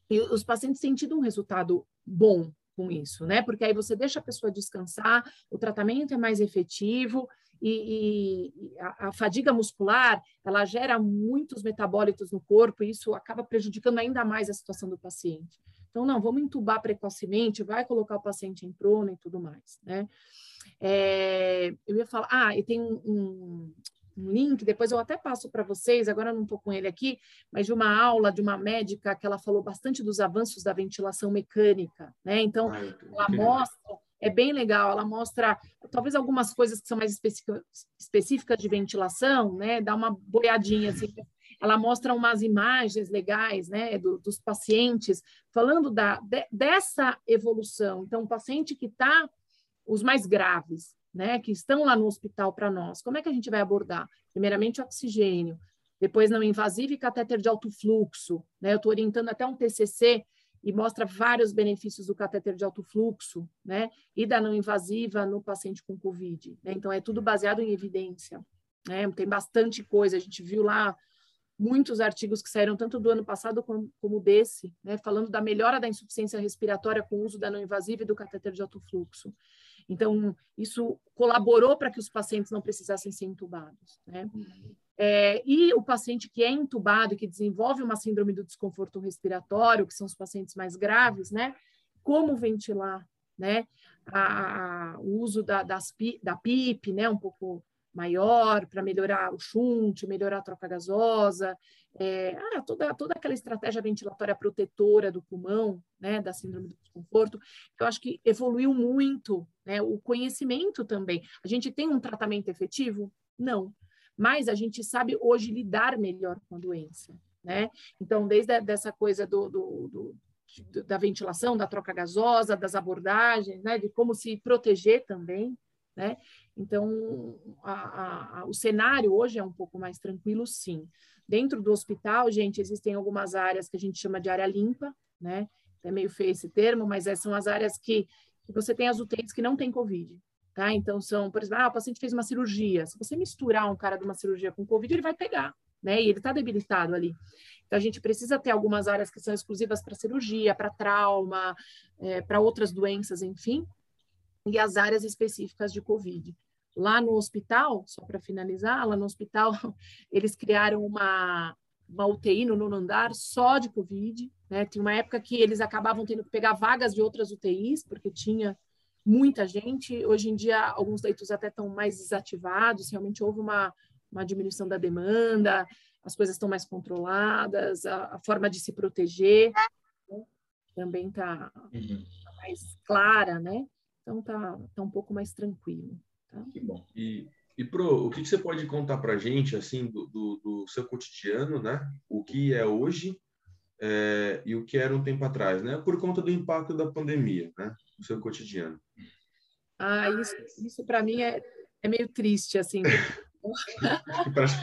e os pacientes têm tido um resultado bom, com isso, né? Porque aí você deixa a pessoa descansar, o tratamento é mais efetivo e, e a, a, fadiga muscular ela gera muitos metabólitos no corpo e isso acaba prejudicando ainda mais a situação do paciente. Então, não, vamos entubar precocemente, vai colocar o paciente em prona e tudo mais, né? É, eu ia falar, ah, e tem um, um, um link, depois eu até passo para vocês, agora eu não estou com ele aqui, mas de uma aula de uma médica que ela falou bastante dos avanços da ventilação mecânica, né? Então, ah, ela mostra, é bem legal, ela mostra talvez algumas coisas que são mais específicas de ventilação, né? Dá uma boiadinha assim. Ela mostra umas imagens legais, né, do, dos pacientes, falando da, de, dessa evolução. Então, o paciente que está, os mais graves, né, que estão lá no hospital para nós. Como é que a gente vai abordar? Primeiramente, oxigênio, depois não invasivo e catéter de alto fluxo. Né? Eu estou orientando até um TCC e mostra vários benefícios do catéter de alto fluxo, né, e da não invasiva no paciente com COVID. Né? Então, é tudo baseado em evidência. Né? Tem bastante coisa, a gente viu lá muitos artigos que saíram tanto do ano passado como, como desse, né, falando da melhora da insuficiência respiratória com o uso da não invasiva e do catéter de alto fluxo. Então, isso colaborou para que os pacientes não precisassem ser entubados. Né? É, e o paciente que é entubado, que desenvolve uma síndrome do desconforto respiratório, que são os pacientes mais graves, né? Como ventilar, né? A, a, o uso da, das, da PIP, né? Um pouco maior para melhorar o shunt, melhorar a troca gasosa, é, ah, toda, toda aquela estratégia ventilatória protetora do pulmão, né, da síndrome do desconforto, eu acho que evoluiu muito, né, o conhecimento também. A gente tem um tratamento efetivo? Não, mas a gente sabe hoje lidar melhor com a doença, né? Então, desde a, dessa coisa do, do, do, da ventilação, da troca gasosa, das abordagens, né, de como se proteger também, né? Então, a, a, o cenário hoje é um pouco mais tranquilo, sim. Dentro do hospital, gente, existem algumas áreas que a gente chama de área limpa, né? É meio feio esse termo, mas é, são as áreas que, que você tem as UTIs que não tem Covid, tá? Então, são, por exemplo, ah, o paciente fez uma cirurgia. Se você misturar um cara de uma cirurgia com Covid, ele vai pegar, né? E ele está debilitado ali. Então, a gente precisa ter algumas áreas que são exclusivas para cirurgia, para trauma, é, para outras doenças, enfim, e as áreas específicas de Covid. Lá no hospital, só para finalizar, lá no hospital, eles criaram uma, uma UTI no nono andar só de Covid. Né? Tinha uma época que eles acabavam tendo que pegar vagas de outras UTIs, porque tinha muita gente. Hoje em dia, alguns leitos até estão mais desativados, realmente houve uma, uma diminuição da demanda, as coisas estão mais controladas, a, a forma de se proteger né? também está uhum. Tá mais clara, né? Então está tá um pouco mais tranquilo. Tá? Que bom. E, e Pro, o que, que você pode contar para a gente, assim, do, do, do, seu cotidiano, né? O que é hoje é, e o que era um tempo atrás, né? Por conta do impacto da pandemia, né? No seu cotidiano. Ah, isso, isso para mim é, é meio triste, assim.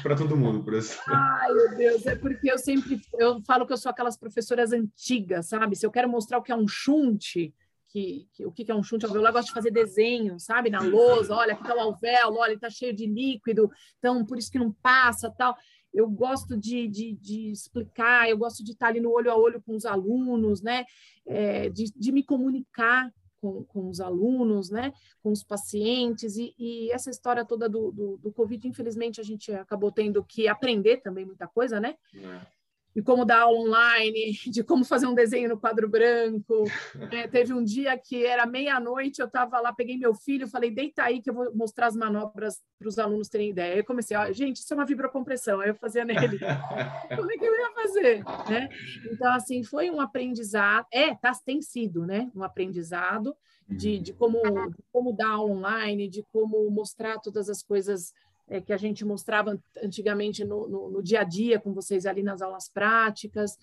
para todo mundo, por isso. Ai, meu Deus, é porque eu sempre eu falo que eu sou aquelas professoras antigas, sabe? Se eu quero mostrar o que é um chunte, que, que, o que é um chute alveolar, eu gosto de fazer desenho, sabe, na lousa, olha, aqui está o alvéolo, olha, está cheio de líquido, então por isso que não passa, tal. Eu gosto de, de, de explicar, eu gosto de estar ali no olho a olho com os alunos, né, é, de, de me comunicar com, com os alunos, né, com os pacientes, e, e essa história toda do, do, do, Covid, infelizmente, a gente acabou tendo que aprender também muita coisa, né? É de como dar aula online, de como fazer um desenho no quadro branco. É, teve um dia que era meia-noite, eu estava lá, peguei meu filho, falei, deita aí que eu vou mostrar as manobras para os alunos terem ideia. Aí eu comecei, ó, gente, isso é uma vibrocompressão. Aí eu fazia nele. Como é que eu ia fazer? Né? Então, assim, foi um aprendizado, é, tá, tem sido, né? Um aprendizado de, de, como, de como dar aula online, de como mostrar todas as coisas é, que a gente mostrava antigamente no, no, no, dia a dia com vocês ali nas aulas práticas.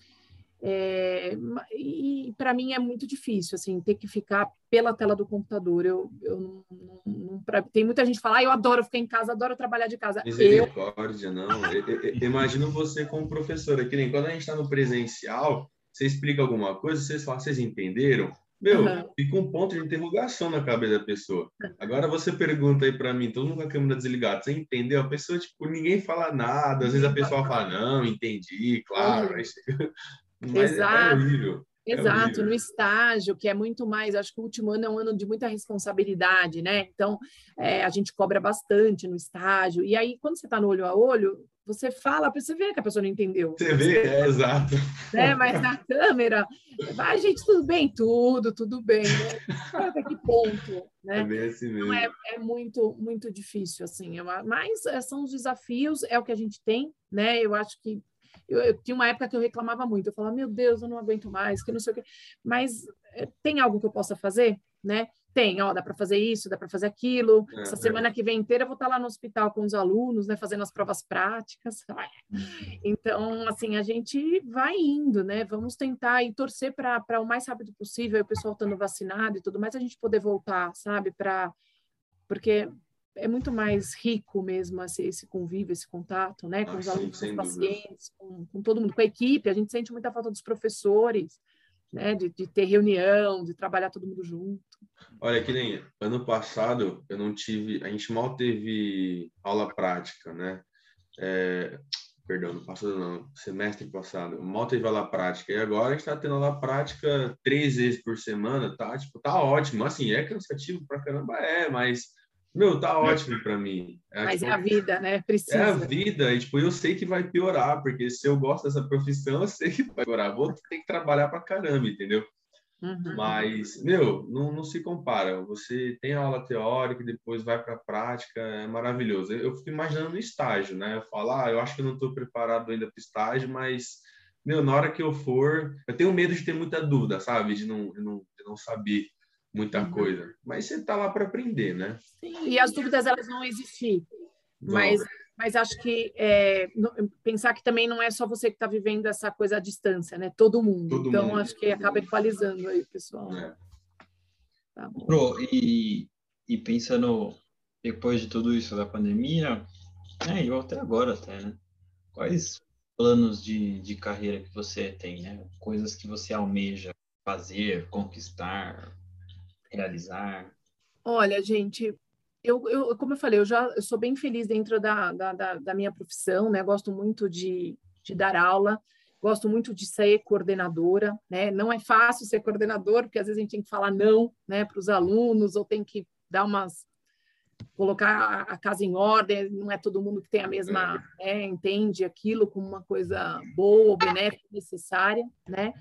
É, e para mim é muito difícil assim ter que ficar pela tela do computador. Eu, eu não, não, pra, tem muita gente que fala, ah, eu adoro ficar em casa, adoro trabalhar de casa. Misericórdia, eu... não. imagino você como professora, que nem quando a gente está no presencial, você explica alguma coisa, vocês falam, vocês entenderam? Meu, uhum. fica um ponto de interrogação na cabeça da pessoa. Agora você pergunta aí para mim, todo mundo com a câmera desligada, você entendeu? A pessoa, tipo, ninguém fala nada. Às vezes a pessoa fala, não, entendi, claro. Mas, mas Exato. é horrível. É Exato, no estágio, que é muito mais, acho que o último ano é um ano de muita responsabilidade, né? Então, é, a gente cobra bastante no estágio. E aí, quando você está no olho a olho, você fala, você vê que a pessoa não entendeu. Você vê, é exato. Né? Mas na câmera, vai, gente, tudo bem? Tudo, tudo bem. Né? Até que ponto, né? É bem assim mesmo. Então, é, é muito, muito difícil, assim. Mas é, são os desafios, é o que a gente tem, né? Eu acho que eu, eu, tinha uma época que eu reclamava muito, eu falava, meu Deus, eu não aguento mais, que não sei o quê. Mas é, tem algo que eu possa fazer, né? Tem, ó, dá para fazer isso, dá para fazer aquilo. É, Essa é. semana que vem inteira eu vou estar lá no hospital com os alunos, né, fazendo as provas práticas. Uhum. Então, assim, a gente vai indo, né? Vamos tentar e torcer para o mais rápido possível, o pessoal estando vacinado e tudo mais, a gente poder voltar, sabe? Para porque é muito mais rico mesmo esse, esse convívio, esse contato, né? Com ah, os alunos, com os pacientes, com, com todo mundo, com a equipe. A gente sente muita falta dos professores né? De, de, ter reunião, de trabalhar todo mundo junto. Olha, que nem ano passado eu não tive, a gente mal teve aula prática, né? É, perdão, no passado não, semestre passado, mal teve aula prática e agora a gente está tendo aula prática três vezes por semana, tá? Tipo, tá ótimo. Assim, é cansativo pra caramba, é, mas meu, tá ótimo para mim. É, Mas tipo, é a vida, né? Precisa. É a vida. E, tipo, eu sei que vai piorar, porque se eu gosto dessa profissão, eu sei que vai piorar. Vou ter que trabalhar para caramba, entendeu? Uhum. Mas, meu, não, não se compara. Você tem a aula teórica e depois vai para a prática, é maravilhoso. Eu, eu fico imaginando no estágio, né? Eu falo, ah, eu acho que eu não estou preparado ainda para estágio, mas, meu, na hora que eu for, eu tenho medo de ter muita dúvida, sabe? De não, de não, de não saber muita uhum. coisa. Mas você está lá para aprender, né? Sim, e as dúvidas elas vão existir. Mas, mas acho que é, pensar que também não é só você que está vivendo essa coisa à distância, né? Todo mundo. Todo então, mundo. acho que acaba equalizando aí, pessoal. É. Tá Pro, e, e pensando depois de tudo isso da pandemia, é, e até agora até, né? Quais planos de, de carreira que você tem, né? Coisas que você almeja fazer, conquistar, realizar? Olha, gente, eu, eu, como eu falei, eu já eu sou bem feliz dentro da, da, da, minha profissão, né? Gosto muito de, de dar aula, gosto muito de ser coordenadora, né? Não é fácil ser coordenador, porque às vezes a gente tem que falar não, né, para os alunos, ou tem que dar umas colocar a casa em ordem, não é todo mundo que tem a mesma, é, entende aquilo como uma coisa boa, benéfica, necessária, né?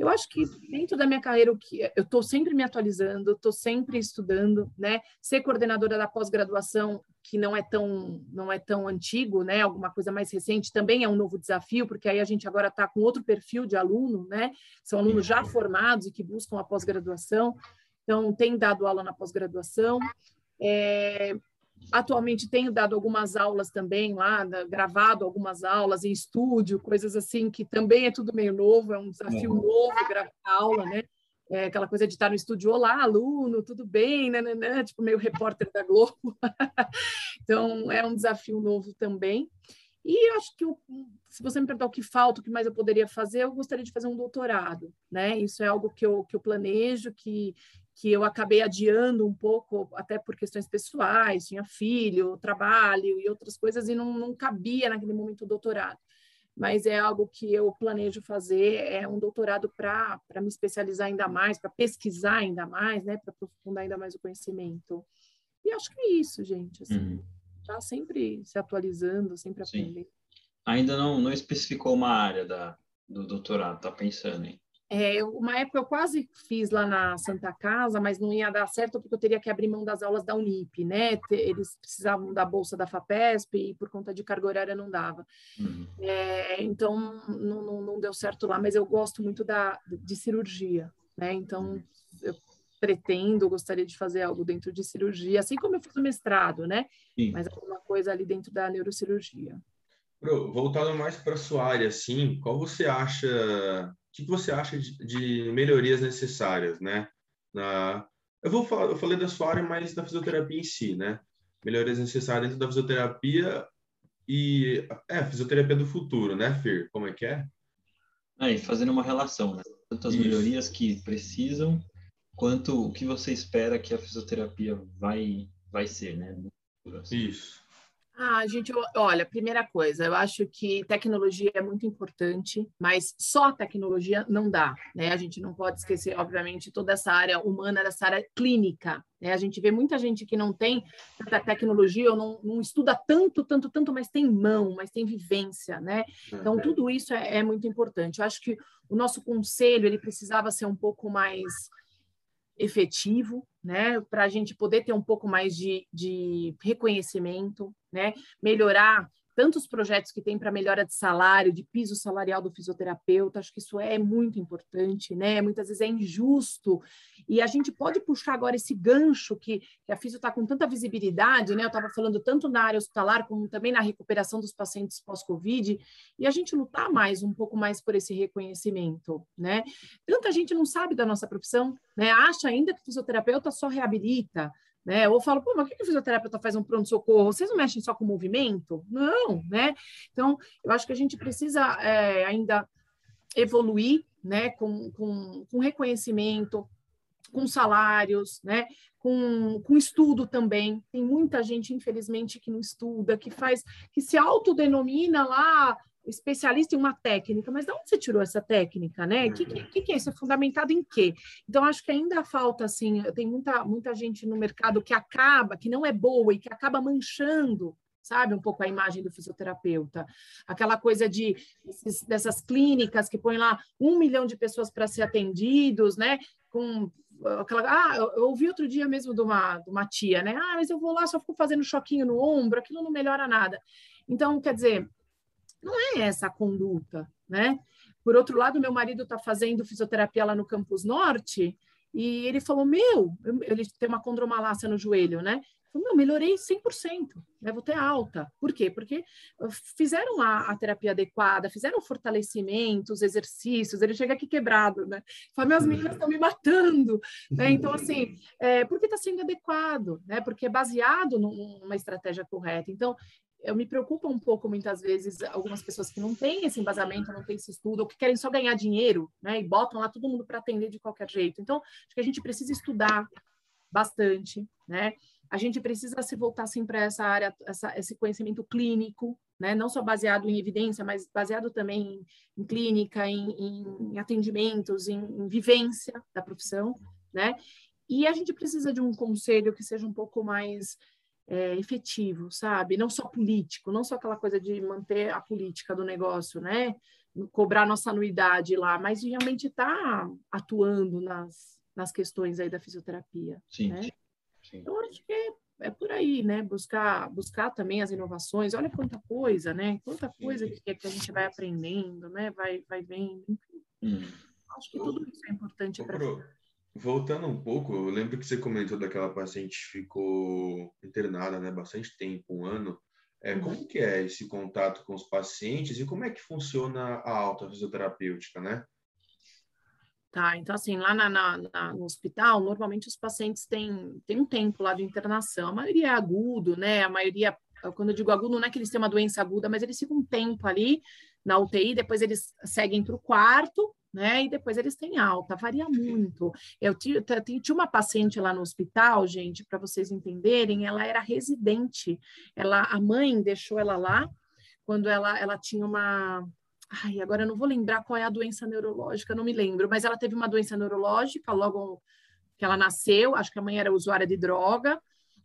Eu acho que dentro da minha carreira, o que eu estou sempre me atualizando, estou sempre estudando, né? Ser coordenadora da pós-graduação, que não é tão não é tão antigo, né? Alguma coisa mais recente também é um novo desafio, porque aí a gente agora está com outro perfil de aluno, né? São alunos já formados e que buscam a pós-graduação. Então, tem dado aula na pós-graduação. É, atualmente tenho dado algumas aulas também lá, gravado algumas aulas em estúdio, coisas assim, que também é tudo meio novo, é um desafio uhum. novo gravar aula, né? É aquela coisa de estar no estúdio, olá, aluno, tudo bem, né, né, né? tipo meio repórter da Globo. então, é um desafio novo também. E eu acho que, eu, se você me perguntar o que falta, o que mais eu poderia fazer, eu gostaria de fazer um doutorado, né? Isso é algo que eu, que eu planejo, que, que eu acabei adiando um pouco, até por questões pessoais, tinha filho, trabalho e outras coisas, e não, não cabia naquele momento o doutorado. Mas é algo que eu planejo fazer, é um doutorado para me especializar ainda mais, para pesquisar ainda mais, né, para aprofundar ainda mais o conhecimento. E acho que é isso, gente. Assim, uhum. Tá sempre se atualizando, sempre aprendendo. Ainda não, não especificou uma área da, do doutorado, tá pensando em? É, uma época eu quase fiz lá na Santa Casa, mas não ia dar certo porque eu teria que abrir mão das aulas da Unip, né? Eles precisavam da bolsa da FAPESP e por conta de carga horária não dava. Uhum. É, então não, não, não, deu certo lá, mas eu gosto muito da, de cirurgia, né? Então uhum. eu pretendo, gostaria de fazer algo dentro de cirurgia, assim como eu fiz o mestrado, né? Sim. Mas alguma coisa ali dentro da neurocirurgia. Pro, voltado mais para sua área, assim, qual você acha que você acha de, de melhorias necessárias, né? Na, eu vou falar, eu falei da sua área, mas da fisioterapia em si, né? Melhorias necessárias dentro da fisioterapia e é fisioterapia do futuro, né, Fir? Como é que é? Aí, fazendo uma relação, né? Tanto as Isso. melhorias que precisam, quanto o que você espera que a fisioterapia vai vai ser, né? Assim. Isso. Ah, gente, olha, primeira coisa, eu acho que tecnologia é muito importante, mas só tecnologia não dá, né? A gente não pode esquecer, obviamente, toda essa área humana, essa área clínica, né? A gente vê muita gente que não tem tanta tecnologia ou não, não estuda tanto, tanto, tanto, mas tem mão, mas tem vivência, né? Então, uhum. tudo isso é, é muito importante. Eu acho que o nosso conselho, ele precisava ser um pouco mais efetivo, né, para a gente poder ter um pouco mais de, de reconhecimento, né, melhorar tantos projetos que tem para melhora de salário, de piso salarial do fisioterapeuta, acho que isso é muito importante, né? Muitas vezes é injusto. E a gente pode puxar agora esse gancho que, que a fisio está com tanta visibilidade, né? Eu estava falando tanto na área hospitalar como também na recuperação dos pacientes pós-Covid, e a gente lutar mais, um pouco mais por esse reconhecimento, né? Tanta gente não sabe da nossa profissão, né? Acha ainda que fisioterapeuta só reabilita, né? Ou falo, pô, mas por que o fisioterapeuta faz um pronto-socorro? Vocês não mexem só com movimento? Não, né? Então, eu acho que a gente precisa é, ainda evoluir, né, com, com, com reconhecimento, com salários, né, com, com estudo também. Tem muita gente, infelizmente, que não estuda, que faz, que se autodenomina lá especialista em uma técnica, mas de onde você tirou essa técnica, né? O que, que, que, é isso? É fundamentado em quê? Então, acho que ainda falta, assim, tem muita, muita gente no mercado que acaba, que não é boa e que acaba manchando sabe, um pouco a imagem do fisioterapeuta. Aquela coisa de dessas clínicas que põem lá um milhão de pessoas para ser atendidos, né? Com aquela. Ah, eu ouvi outro dia mesmo de uma, de uma tia, né? Ah, mas eu vou lá, só fico fazendo choquinho no ombro, aquilo não melhora nada. Então, quer dizer, não é essa a conduta, né? Por outro lado, meu marido está fazendo fisioterapia lá no Campus Norte e ele falou: Meu, ele tem uma condromalácia no joelho, né? Falei, meu, melhorei 100%, né? vou ter alta. Por quê? Porque fizeram a, a terapia adequada, fizeram fortalecimentos, exercícios, ele chega aqui quebrado, né? Fala, minhas meninas estão me matando, né? Então, assim, é, porque está sendo adequado, né? Porque é baseado numa estratégia correta. Então, eu me preocupo um pouco muitas vezes algumas pessoas que não têm esse embasamento, não têm esse estudo, ou que querem só ganhar dinheiro, né? E botam lá todo mundo para atender de qualquer jeito. Então, acho que a gente precisa estudar bastante, né? A gente precisa se voltar assim para essa área, essa, esse conhecimento clínico, né? Não só baseado em evidência, mas baseado também em, em clínica, em, em, atendimentos, em, em vivência da profissão, né? E a gente precisa de um conselho que seja um pouco mais é, efetivo, sabe? Não só político, não só aquela coisa de manter a política do negócio, né? Cobrar nossa anuidade lá, mas realmente estar tá atuando nas, nas questões aí da fisioterapia. Sim. Né? Sim. Então, acho que é, é, por aí, né? Buscar, buscar também as inovações. Olha quanta coisa, né? Quanta coisa que, que a gente vai aprendendo, né? Vai, vai vendo, enfim. Hum. Acho que tudo isso é importante para Voltando um pouco, eu lembro que você comentou daquela paciente que ficou internada, né, bastante tempo, um ano. É, uhum. Como que é esse contato com os pacientes e como é que funciona a alta fisioterapêutica, né? Tá, então assim, lá na, na, na, no hospital, normalmente os pacientes têm, têm um tempo lá de internação, a maioria é agudo, né, a maioria, quando eu digo agudo, não é que eles têm uma doença aguda, mas eles ficam um tempo ali na UTI, depois eles seguem para o quarto, né? E depois eles têm alta, varia muito. Eu tinha, tinha uma paciente lá no hospital, gente, para vocês entenderem, ela era residente. Ela, a mãe deixou ela lá quando ela, ela tinha uma. Ai, agora eu não vou lembrar qual é a doença neurológica, não me lembro, mas ela teve uma doença neurológica logo que ela nasceu, acho que a mãe era usuária de droga,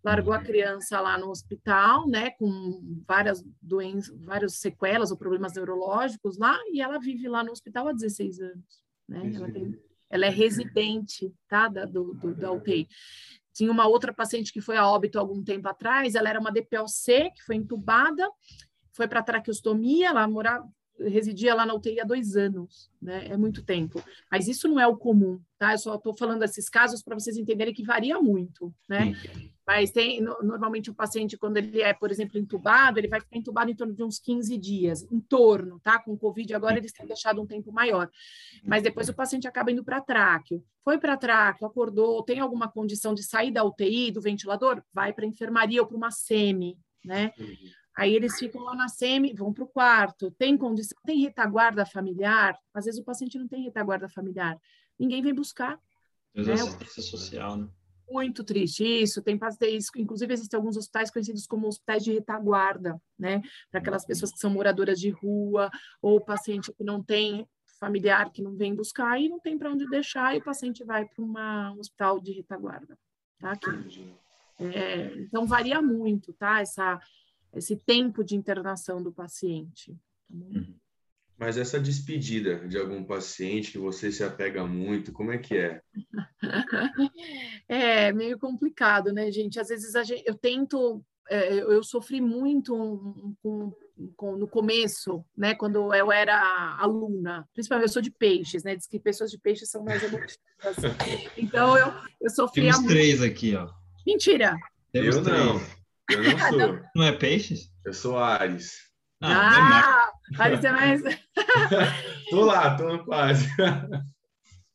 largou a criança lá no hospital, né, com várias doenças, várias sequelas ou problemas neurológicos lá, e ela vive lá no hospital há 16 anos, né? Ela, tem, ela, é residente, tá, da, do, do, da UTI. Tinha uma outra paciente que foi a óbito algum tempo atrás, ela era uma DPOC, que foi entubada, foi para traqueostomia, ela morava, residia lá na UTI há dois anos, né? É muito tempo. Mas isso não é o comum, tá? Eu só estou falando desses casos para vocês entenderem que varia muito, né? Sim. Mas tem, normalmente o paciente, quando ele é, por exemplo, entubado, ele vai ficar entubado em torno de uns 15 dias, em torno, tá? Com Covid agora eles têm deixado um tempo maior. Mas depois o paciente acaba indo para tráqueo. Foi para tráqueo, acordou, tem alguma condição de sair da UTI, do ventilador, vai para enfermaria ou para uma SEMI, né? Aí eles ficam lá na SEMI, vão para o quarto, tem condição, tem retaguarda familiar, às vezes o paciente não tem retaguarda familiar, ninguém vem buscar. Né? assistência social, né? Muito triste isso, tem pacientes, inclusive existem alguns hospitais conhecidos como hospitais de retaguarda, né? Para aquelas uhum. pessoas que são moradoras de rua, ou paciente que não tem familiar que não vem buscar e não tem para onde deixar, e o paciente vai para um hospital de retaguarda, tá? É, então varia muito, tá? Essa, esse tempo de internação do paciente. Tá uhum. Mas essa despedida de algum paciente que você se apega muito, como é que é? É meio complicado, né, gente? Às vezes gente, eu tento, é, eu sofri muito com, com, no começo, né, quando eu era aluna, principalmente eu sou de peixes, né? Diz que pessoas de peixes são mais emotivas. então eu, eu sofria Temos muito. três aqui, ó. Mentira. Temos eu três. não. Eu não sou. Não é peixes? Eu sou Ares. Ah, ah Ares é mais. tô lá, tô quase.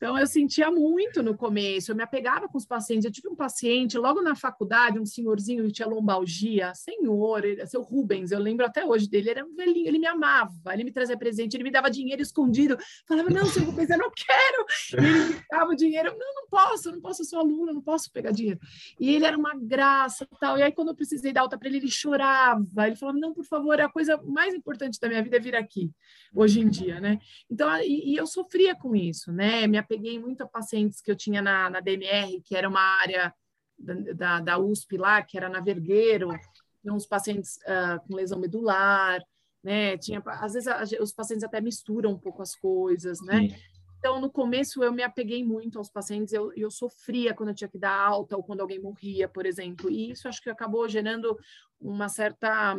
Então, eu sentia muito no começo, eu me apegava com os pacientes. Eu tive um paciente logo na faculdade, um senhorzinho que tinha lombalgia, senhor, ele, seu Rubens, eu lembro até hoje dele, ele era um velhinho, ele me amava, ele me trazia presente, ele me dava dinheiro escondido. Falava, não, seu Rubens, eu não quero. E ele me dava dinheiro, não, não posso, não posso, eu sou aluno, não posso pegar dinheiro. E ele era uma graça tal. E aí, quando eu precisei dar alta para ele, ele chorava. Ele falava, não, por favor, é a coisa mais importante da minha vida é vir aqui, hoje em dia, né? Então, e, e eu sofria com isso, né? Me peguei muito a pacientes que eu tinha na, na DMR, que era uma área da, da, da USP lá, que era na Vergueiro, tinha uns pacientes uh, com lesão medular, né? Tinha, às vezes a, os pacientes até misturam um pouco as coisas, né? Sim. Então, no começo, eu me apeguei muito aos pacientes, eu, eu sofria quando eu tinha que dar alta ou quando alguém morria, por exemplo, e isso acho que acabou gerando uma certa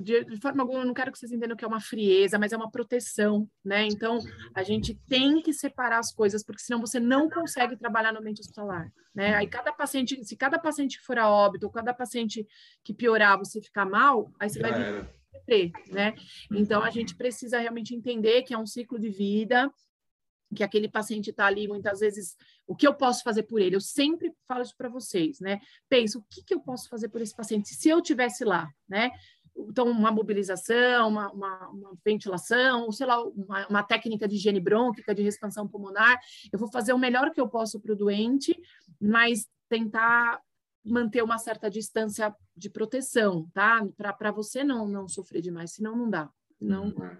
de, de, forma alguma, eu não quero que vocês entendam que é uma frieza, mas é uma proteção, né? Então, a gente tem que separar as coisas, porque senão você não consegue trabalhar no ambiente hospitalar, né? Aí cada paciente, se cada paciente for a óbito, ou cada paciente que piorar, você ficar mal, aí você Já vai ter, né? Então, a gente precisa realmente entender que é um ciclo de vida, que aquele paciente está ali, muitas vezes, o que eu posso fazer por ele? Eu sempre falo isso para vocês, né? Pensa, o que, que eu posso fazer por esse paciente se eu tivesse lá, né? Então uma mobilização, uma, uma, uma ventilação, sei lá, uma, uma, técnica de higiene brônquica, de expansão pulmonar. Eu vou fazer o melhor que eu posso para o doente, mas tentar manter uma certa distância de proteção, tá? Para você não não sofrer demais, senão não dá. Não uhum.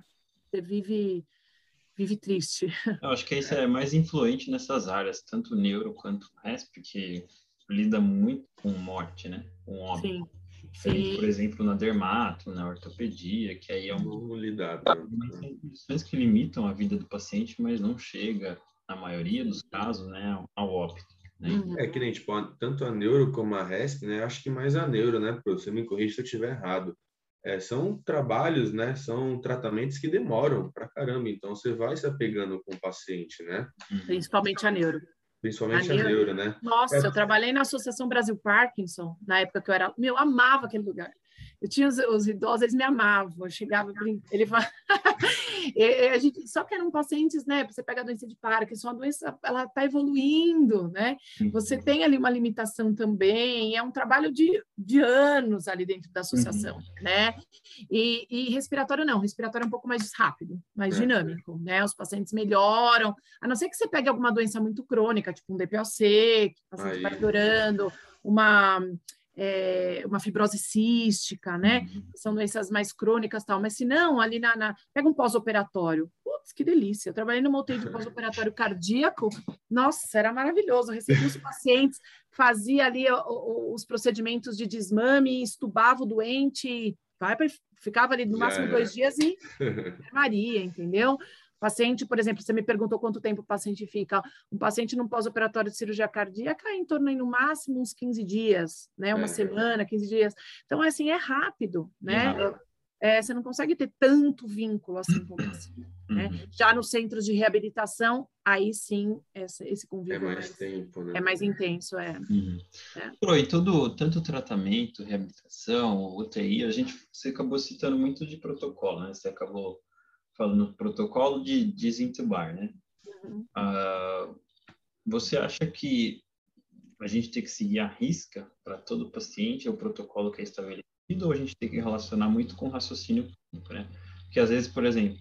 você vive vive triste. Eu acho que isso é mais influente nessas áreas, tanto neuro quanto RES, porque lida muito com morte, né? Com óbito. Sim. Sim. Por exemplo, na dermato, na ortopedia, que aí é um lidar. condições que limitam a vida do paciente, mas não chega, na maioria dos casos, né, ao óbito. Né? Uhum. É que nem, tipo, tanto a neuro como a RESP, né, acho que mais a neuro, né, você me corrija se eu estiver errado. É, são trabalhos, né, são tratamentos que demoram pra caramba, então você vai se apegando com o paciente, né? Uhum. Principalmente a neuro. Principalmente a neuro, a neuro né? Nossa, é. eu trabalhei na Associação Brasil Parkinson, na época que eu era. Meu, amava aquele lugar. Eu tinha os, os idosos, eles me amavam. Eu chegava, ele falava. a gente, só que eram pacientes, né? Você pega a doença de Parkinson, a doença ela está evoluindo, né? Você tem ali uma limitação também. É um trabalho de, de anos ali dentro da associação, uhum. né? E, e, respiratório não, respiratório é um pouco mais rápido, mais é. dinâmico, né? Os pacientes melhoram, a não ser que você pegue alguma doença muito crônica, tipo um DPOC, que o paciente Aí. vai piorando, uma é, uma fibrose cística, né? Uhum. São doenças mais crônicas tal. Mas se não, ali na, na... pega um pós-operatório. Putz, que delícia! Eu trabalhei no UTI de pós-operatório cardíaco. Nossa, era maravilhoso. Eu recebi os pacientes, fazia ali os procedimentos de desmame, estubava o doente, vai, ficava ali no máximo dois dias e Maria, entendeu? Paciente, por exemplo, você me perguntou quanto tempo o paciente fica. Um paciente num pós-operatório de cirurgia cardíaca em torno aí, no máximo uns 15 dias, né? Uma é. semana, 15 dias. Então, assim, é rápido, né? É, você não consegue ter tanto vínculo assim com você. Né? Uhum. Já nos centros de reabilitação, aí sim esse, esse convívio é mais, mais tempo, né? é mais intenso, é. Uhum. é. E tudo, tanto tratamento, reabilitação, UTI, a gente você acabou citando muito de protocolo, né? Você acabou falando protocolo de desentubar, né? Uhum. Uh, você acha que a gente tem que seguir a risca para todo paciente, é o protocolo que é estabelecido, ou a gente tem que relacionar muito com o raciocínio clínico, né? Porque às vezes, por exemplo,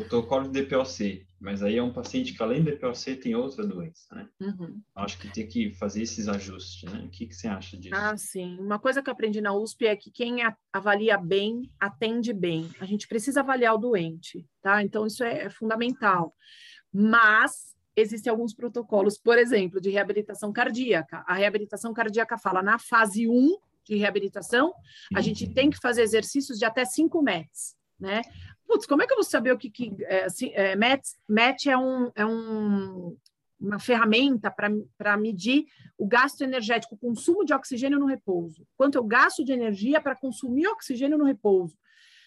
protocolo de DPOC, mas aí é um paciente que além do DPOC tem outra doença, né? Uhum. Acho que tem que fazer esses ajustes, né? O que, que você acha disso? Ah, sim. Uma coisa que eu aprendi na USP é que quem avalia bem, atende bem. A gente precisa avaliar o doente, tá? Então, isso é, é fundamental. Mas existem alguns protocolos, por exemplo, de reabilitação cardíaca. A reabilitação cardíaca fala na fase 1 de reabilitação, a gente tem que fazer exercícios de até 5 metros, né? Putz, como é que eu vou saber o que, que é, assim, é, MET, MET é, um, é um, uma ferramenta para medir o gasto energético, o consumo de oxigênio no repouso. Quanto eu gasto de energia para consumir oxigênio no repouso.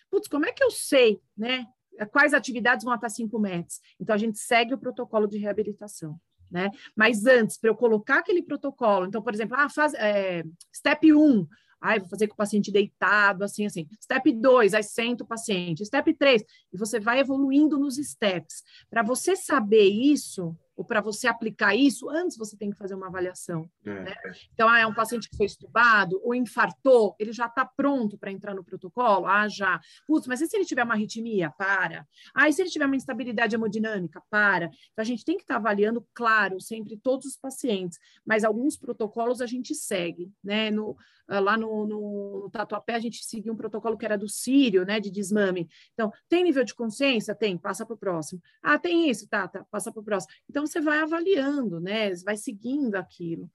Putz, como é que eu sei, né? Quais atividades vão até 5 metros? Então, a gente segue o protocolo de reabilitação. Né? Mas antes, para eu colocar aquele protocolo, então, por exemplo, ah, faz, é, step 1, Ai, vou fazer com o paciente deitado, assim, assim. Step 2, aí senta o paciente. Step 3, e você vai evoluindo nos steps. Para você saber isso, ou para você aplicar isso, antes você tem que fazer uma avaliação. É. Né? Então, ah, é um paciente que foi estubado ou infartou, ele já está pronto para entrar no protocolo? Ah, já. Putz, mas e se ele tiver uma arritmia? Para. Ah, e se ele tiver uma instabilidade hemodinâmica? Para. Então, a gente tem que estar tá avaliando, claro, sempre todos os pacientes, mas alguns protocolos a gente segue, né? No, ah, lá no, no, no Tatuapé, a gente seguia um protocolo que era do Sírio, né, de desmame. Então, tem nível de consciência? Tem, passa para o próximo. Ah, tem isso, tá, tá, passa para o próximo. Então, você vai avaliando, né? Vai seguindo aquilo.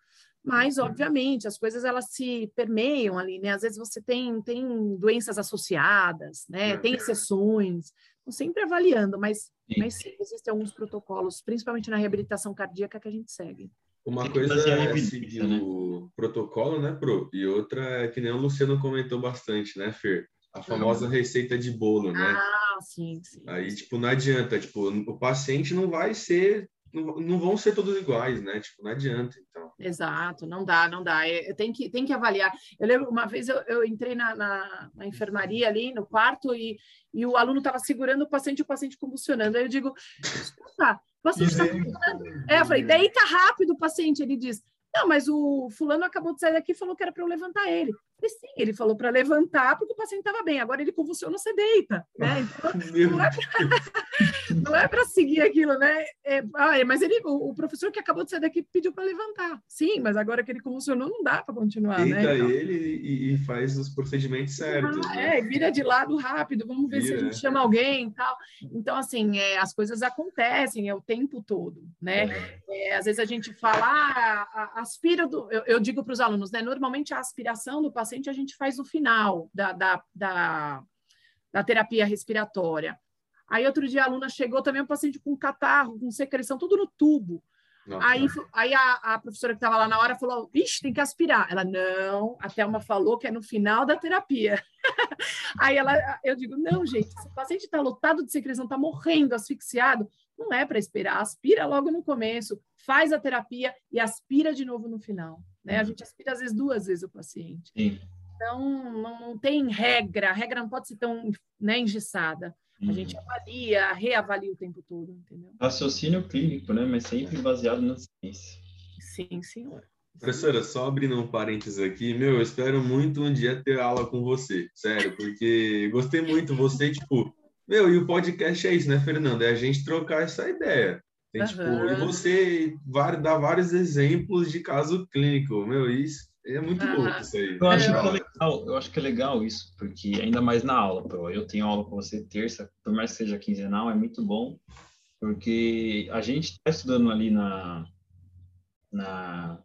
Mas, uhum. obviamente, as coisas elas se permeiam ali, né? Às vezes você tem, tem doenças associadas, né? Uhum. Tem exceções, então, sempre avaliando, mas, mas sim, existem alguns protocolos, principalmente na reabilitação cardíaca, que a gente segue. Uma coisa é seguir né? o protocolo, né, Pro? E outra é que nem o Luciano comentou bastante, né, Fer? A famosa receita de bolo, né? Ah, sim, sim. Aí, tipo, não adianta, tipo, o paciente não vai ser não, não vão ser todos iguais, né? Tipo, não adianta, então. Exato, não dá, não dá. É, tem que, tem que avaliar. Eu lembro, uma vez eu, eu entrei na, na, na, enfermaria ali, no quarto, e, e o aluno estava segurando o paciente, o paciente convulsionando. Aí eu digo, escuta, o paciente está convulsionando. É, eu falei, deita rápido o paciente. Ele diz, não, mas o fulano acabou de sair daqui e falou que era para eu levantar ele. Sim, ele falou para levantar porque o paciente estava bem, agora ele convulsiona, você deita, né? Então, não é para seguir aquilo, né? É, ah, é, mas ele, o, o, professor que acabou de sair daqui pediu para levantar. Sim, mas agora que ele convulsionou, não dá para continuar, Deita né? Então... ele e, e, faz os procedimentos certos. Ah, né? É, vira de lado rápido, vamos ver vira. se a gente chama alguém e tal. Então, assim, é, as coisas acontecem é o tempo todo, né? É. é às vezes a gente fala, ah, aspira do... Eu, eu digo para os alunos, né? Normalmente a aspiração do paciente paciente a gente faz no final da, da, da, da terapia respiratória. Aí outro dia a aluna chegou também um paciente com catarro, com secreção, tudo no tubo. Nossa. Aí, aí a, a professora que estava lá na hora falou: Ixi, tem que aspirar. Ela, não, a Thelma falou que é no final da terapia. aí ela, eu digo: não, gente, se o paciente está lotado de secreção, está morrendo, asfixiado, não é para esperar, aspira logo no começo, faz a terapia e aspira de novo no final. Né? A uhum. gente aspira às vezes duas vezes o paciente. Sim. Então, não, não, tem regra, a regra não pode ser tão né, engessada. A gente uhum. avalia, reavalia o tempo todo, entendeu? Raciocínio clínico, né? Mas sempre baseado na ciência. Sim, senhor. Professora, só abrindo um parênteses aqui, meu, eu espero muito um dia ter aula com você, sério, porque gostei muito, você, tipo, meu, e o podcast é isso, né, Fernanda? É a gente trocar essa ideia. Tem, uhum. tipo, e você dá vários exemplos de caso clínico, meu, isso é muito uhum. louco isso aí. Eu acho que é legal, eu acho que é legal isso, porque ainda mais na aula, pô, eu tenho aula com você terça, por mais que seja quinzenal, é muito bom, porque a gente está estudando ali na, na,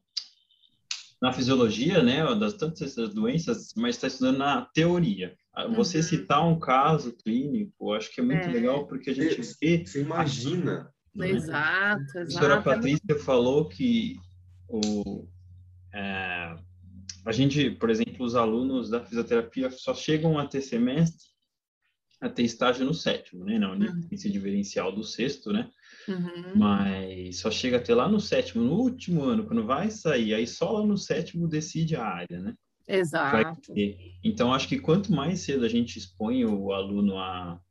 na fisiologia, né, das tantas doenças, mas está estudando na teoria. Você uhum. citar um caso clínico, acho que é muito é. legal, porque a gente vê... Você imagina... Exato, exato. A senhora Patrícia falou que o, é, a gente, por exemplo, os alunos da fisioterapia só chegam a ter semestre, a ter estágio no sétimo, né? Na unidade uhum. diferencial do sexto, né? Uhum. Mas só chega a ter lá no sétimo, no último ano, quando vai sair, aí só lá no sétimo decide a área, né? Exato. Então, acho que quanto mais cedo a gente expõe o aluno a,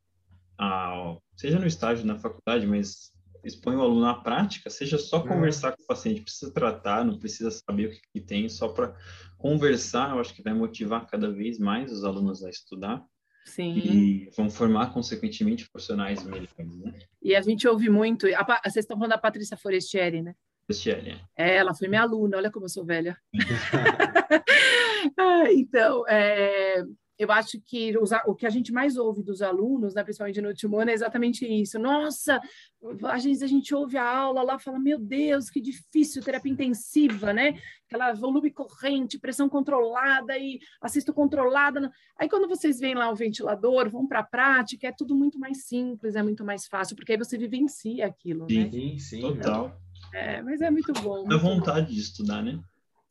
a seja no estágio na faculdade, mas expõe o aluno à prática, seja só é. conversar com o paciente, precisa tratar, não precisa saber o que, que tem, só para conversar, eu acho que vai motivar cada vez mais os alunos a estudar. Sim. E vão formar, consequentemente, profissionais melhores. Né? E a gente ouve muito. A, vocês estão falando da Patrícia Forestieri, né? Forestieri. É. ela foi minha aluna, olha como eu sou velha. ah, então, é, eu acho que os, o que a gente mais ouve dos alunos, né, principalmente no último ano, é exatamente isso. Nossa, às vezes a gente ouve a aula lá fala, meu Deus, que difícil, terapia intensiva, né? Aquela volume corrente, pressão controlada e assisto controlada. Aí quando vocês veem lá o ventilador, vão para a prática, é tudo muito mais simples, é muito mais fácil, porque aí você vivencia aquilo, sim, né? Sim, sim, total. É, mas é muito bom. Dá vontade de estudar, né?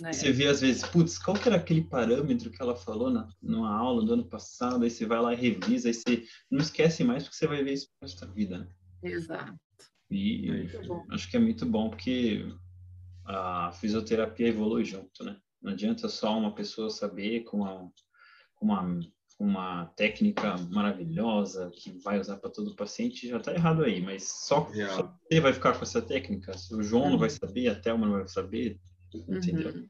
É. Você vê às vezes, putz, qual que era aquele parâmetro que ela falou na, numa aula do ano passado, aí você vai lá e revisa, aí você não esquece mais porque você vai ver isso para sua vida, né? Exato. E acho que é muito bom porque a fisioterapia evolui junto, né? Não adianta só uma pessoa saber com uma, com uma, uma técnica maravilhosa que vai usar para todo paciente, já está errado aí, mas só, só, você vai ficar com essa técnica, o João não uhum. vai saber, a Thelma não vai saber, Entendeu? Uhum.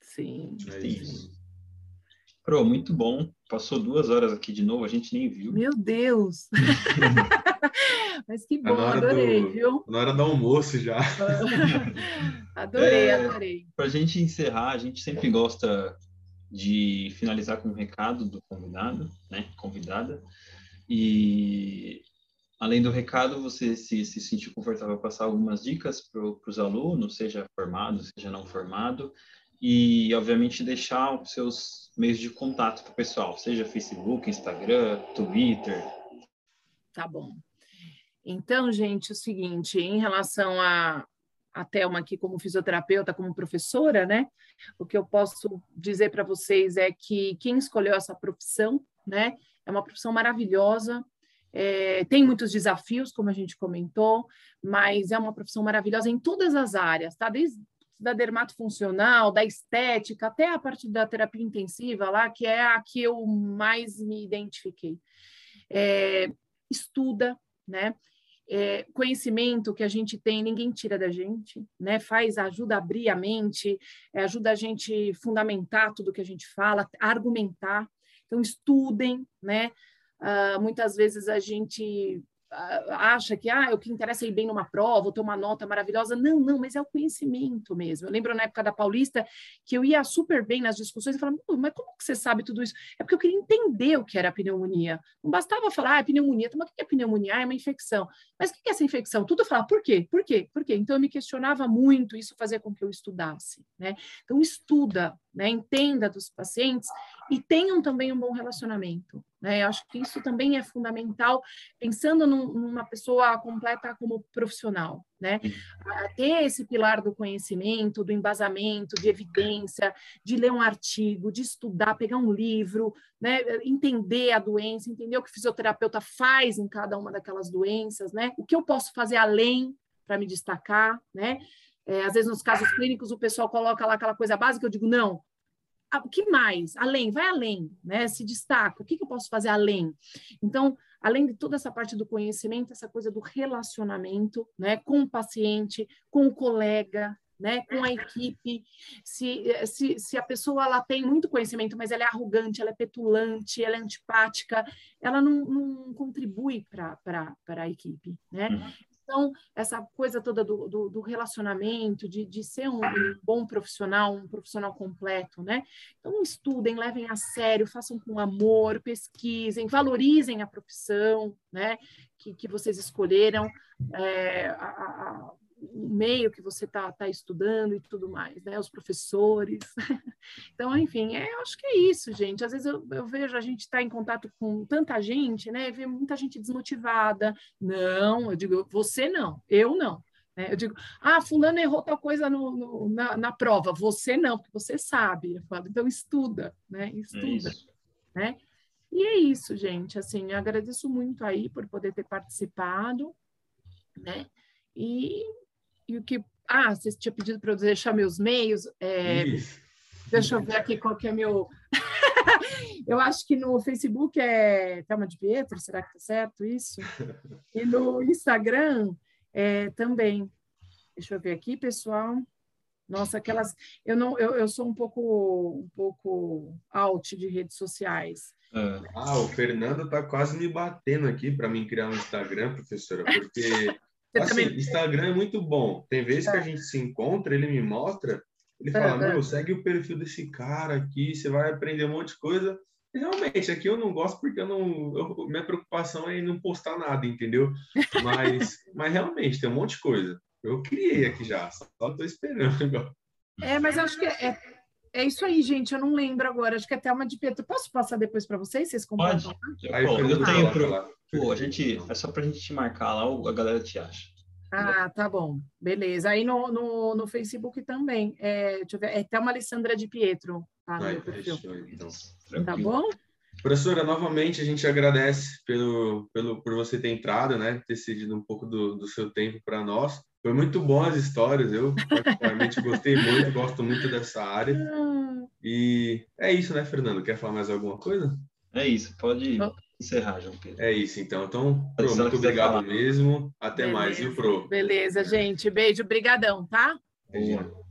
Sim. É isso. Pro, muito bom. Passou duas horas aqui de novo, a gente nem viu. Meu Deus! Mas que bom, adorei, do, viu? Na hora do almoço já. adorei, é, adorei. Para a gente encerrar, a gente sempre gosta de finalizar com um recado do convidado, né? Convidada. E Além do recado, você se, se sentir confortável passar algumas dicas para os alunos, seja formado, seja não formado, e, obviamente, deixar os seus meios de contato para o pessoal, seja Facebook, Instagram, Twitter. Tá bom. Então, gente, é o seguinte, em relação a, a Thelma aqui como fisioterapeuta, como professora, né? O que eu posso dizer para vocês é que quem escolheu essa profissão, né? É uma profissão maravilhosa, é, tem muitos desafios, como a gente comentou, mas é uma profissão maravilhosa em todas as áreas, tá? Desde da dermatofuncional, da estética, até a parte da terapia intensiva lá, que é a que eu mais me identifiquei. É, estuda, né? é, conhecimento que a gente tem, ninguém tira da gente, né? Faz, ajuda a abrir a mente, é, ajuda a gente fundamentar tudo que a gente fala, argumentar. Então, estudem, né? Uh, muitas vezes a gente acha que ah, o que interessa é ir bem numa prova, ou ter uma nota maravilhosa. Não, não, mas é o conhecimento mesmo. Eu lembro na época da Paulista que eu ia super bem nas discussões e falava, mas como que você sabe tudo isso? É porque eu queria entender o que era pneumonia. Não bastava falar, ah, é pneumonia. Mas o que é pneumonia? Ah, é uma infecção. Mas o que é essa infecção? Tudo eu falava, por quê? Por quê? Por quê? Então, eu me questionava muito, isso fazia com que eu estudasse. Né? Então, estuda, né? entenda dos pacientes e tenham também um bom relacionamento. Né? Eu acho que isso também é fundamental, pensando num, numa pessoa completa como profissional. Né? Ter esse pilar do conhecimento, do embasamento, de evidência, de ler um artigo, de estudar, pegar um livro, né? entender a doença, entender o que o fisioterapeuta faz em cada uma daquelas doenças, né? o que eu posso fazer além para me destacar, né? É, às vezes, nos casos clínicos, o pessoal coloca lá aquela coisa básica, eu digo, não, o que mais? Além, vai além, né? Se destaca, o que, que eu posso fazer além? Então, além de toda essa parte do conhecimento, essa coisa do relacionamento, né? Com o paciente, com o colega, né, com a equipe, se, se, se a pessoa ela tem muito conhecimento, mas ela é arrogante, ela é petulante, ela é antipática, ela não, não contribui para a equipe, né? Então, essa coisa toda do, do, do relacionamento, de, de ser um, um, bom profissional, um profissional completo, né? Então, estudem, levem a sério, façam com amor, pesquisem, valorizem a profissão, né? Que, que vocês escolheram. É, a, a, o meio que você está tá estudando e tudo mais, né? Os professores. então, enfim, é, acho que é isso, gente. Às vezes eu, eu vejo a gente estar tá em contato com tanta gente, né? Ver muita gente desmotivada. Não, eu digo, você não, eu não. Né? Eu digo, ah, fulano errou tal coisa no, no, na, na, prova. Você não, porque você sabe. Eu falo, então estuda, né? Estuda, é né? E é isso, gente. Assim, agradeço muito aí por poder ter participado, né? E e o que. Ah, você tinha pedido para eu deixar meus meios. É, deixa eu ver aqui qual que é meu. eu acho que no Facebook é Thelma de Pietro, será que tá certo isso? E no Instagram é, também. Deixa eu ver aqui, pessoal. Nossa, aquelas. Eu não, eu, eu sou um pouco, um pouco out de redes sociais. Ah, ah o Fernando tá quase me batendo aqui para mim criar um Instagram, professora, porque Assim, também... Instagram é muito bom. Tem vezes é. que a gente se encontra, ele me mostra, ele fala, é, meu, segue o perfil desse cara aqui, você vai aprender um monte de coisa. E, realmente, aqui eu não gosto porque eu não, eu, minha preocupação é não postar nada, entendeu? Mas, mas realmente, tem um monte de coisa. Eu criei aqui já, só estou esperando. É, mas acho que é, é isso aí, gente. Eu não lembro agora. Acho que é Thelma de Pedro. Posso passar depois para vocês? Vocês Pode. Aí, Pô, eu tenho pro... Pô, a gente... É só para a gente te marcar lá, a galera te acha. Ah, tá bom. Beleza. Aí no, no, no Facebook também. É, deixa eu ver. É Thelma Alessandra de Pietro. Tá, fechou, então. Tá bom? Professora, novamente a gente agradece pelo, pelo, por você ter entrado, né? Ter cedido um pouco do, do seu tempo para nós. Foi muito bom as histórias, eu particularmente gostei muito, gosto muito dessa área. Ah. E é isso, né, Fernando? Quer falar mais alguma coisa? É isso, pode encerrar, João Pedro. É isso, então. Então, Pro, muito obrigado falar. mesmo. Até Beleza. mais, viu, Pro? Beleza, gente. Beijo, brigadão, tá? Beijo.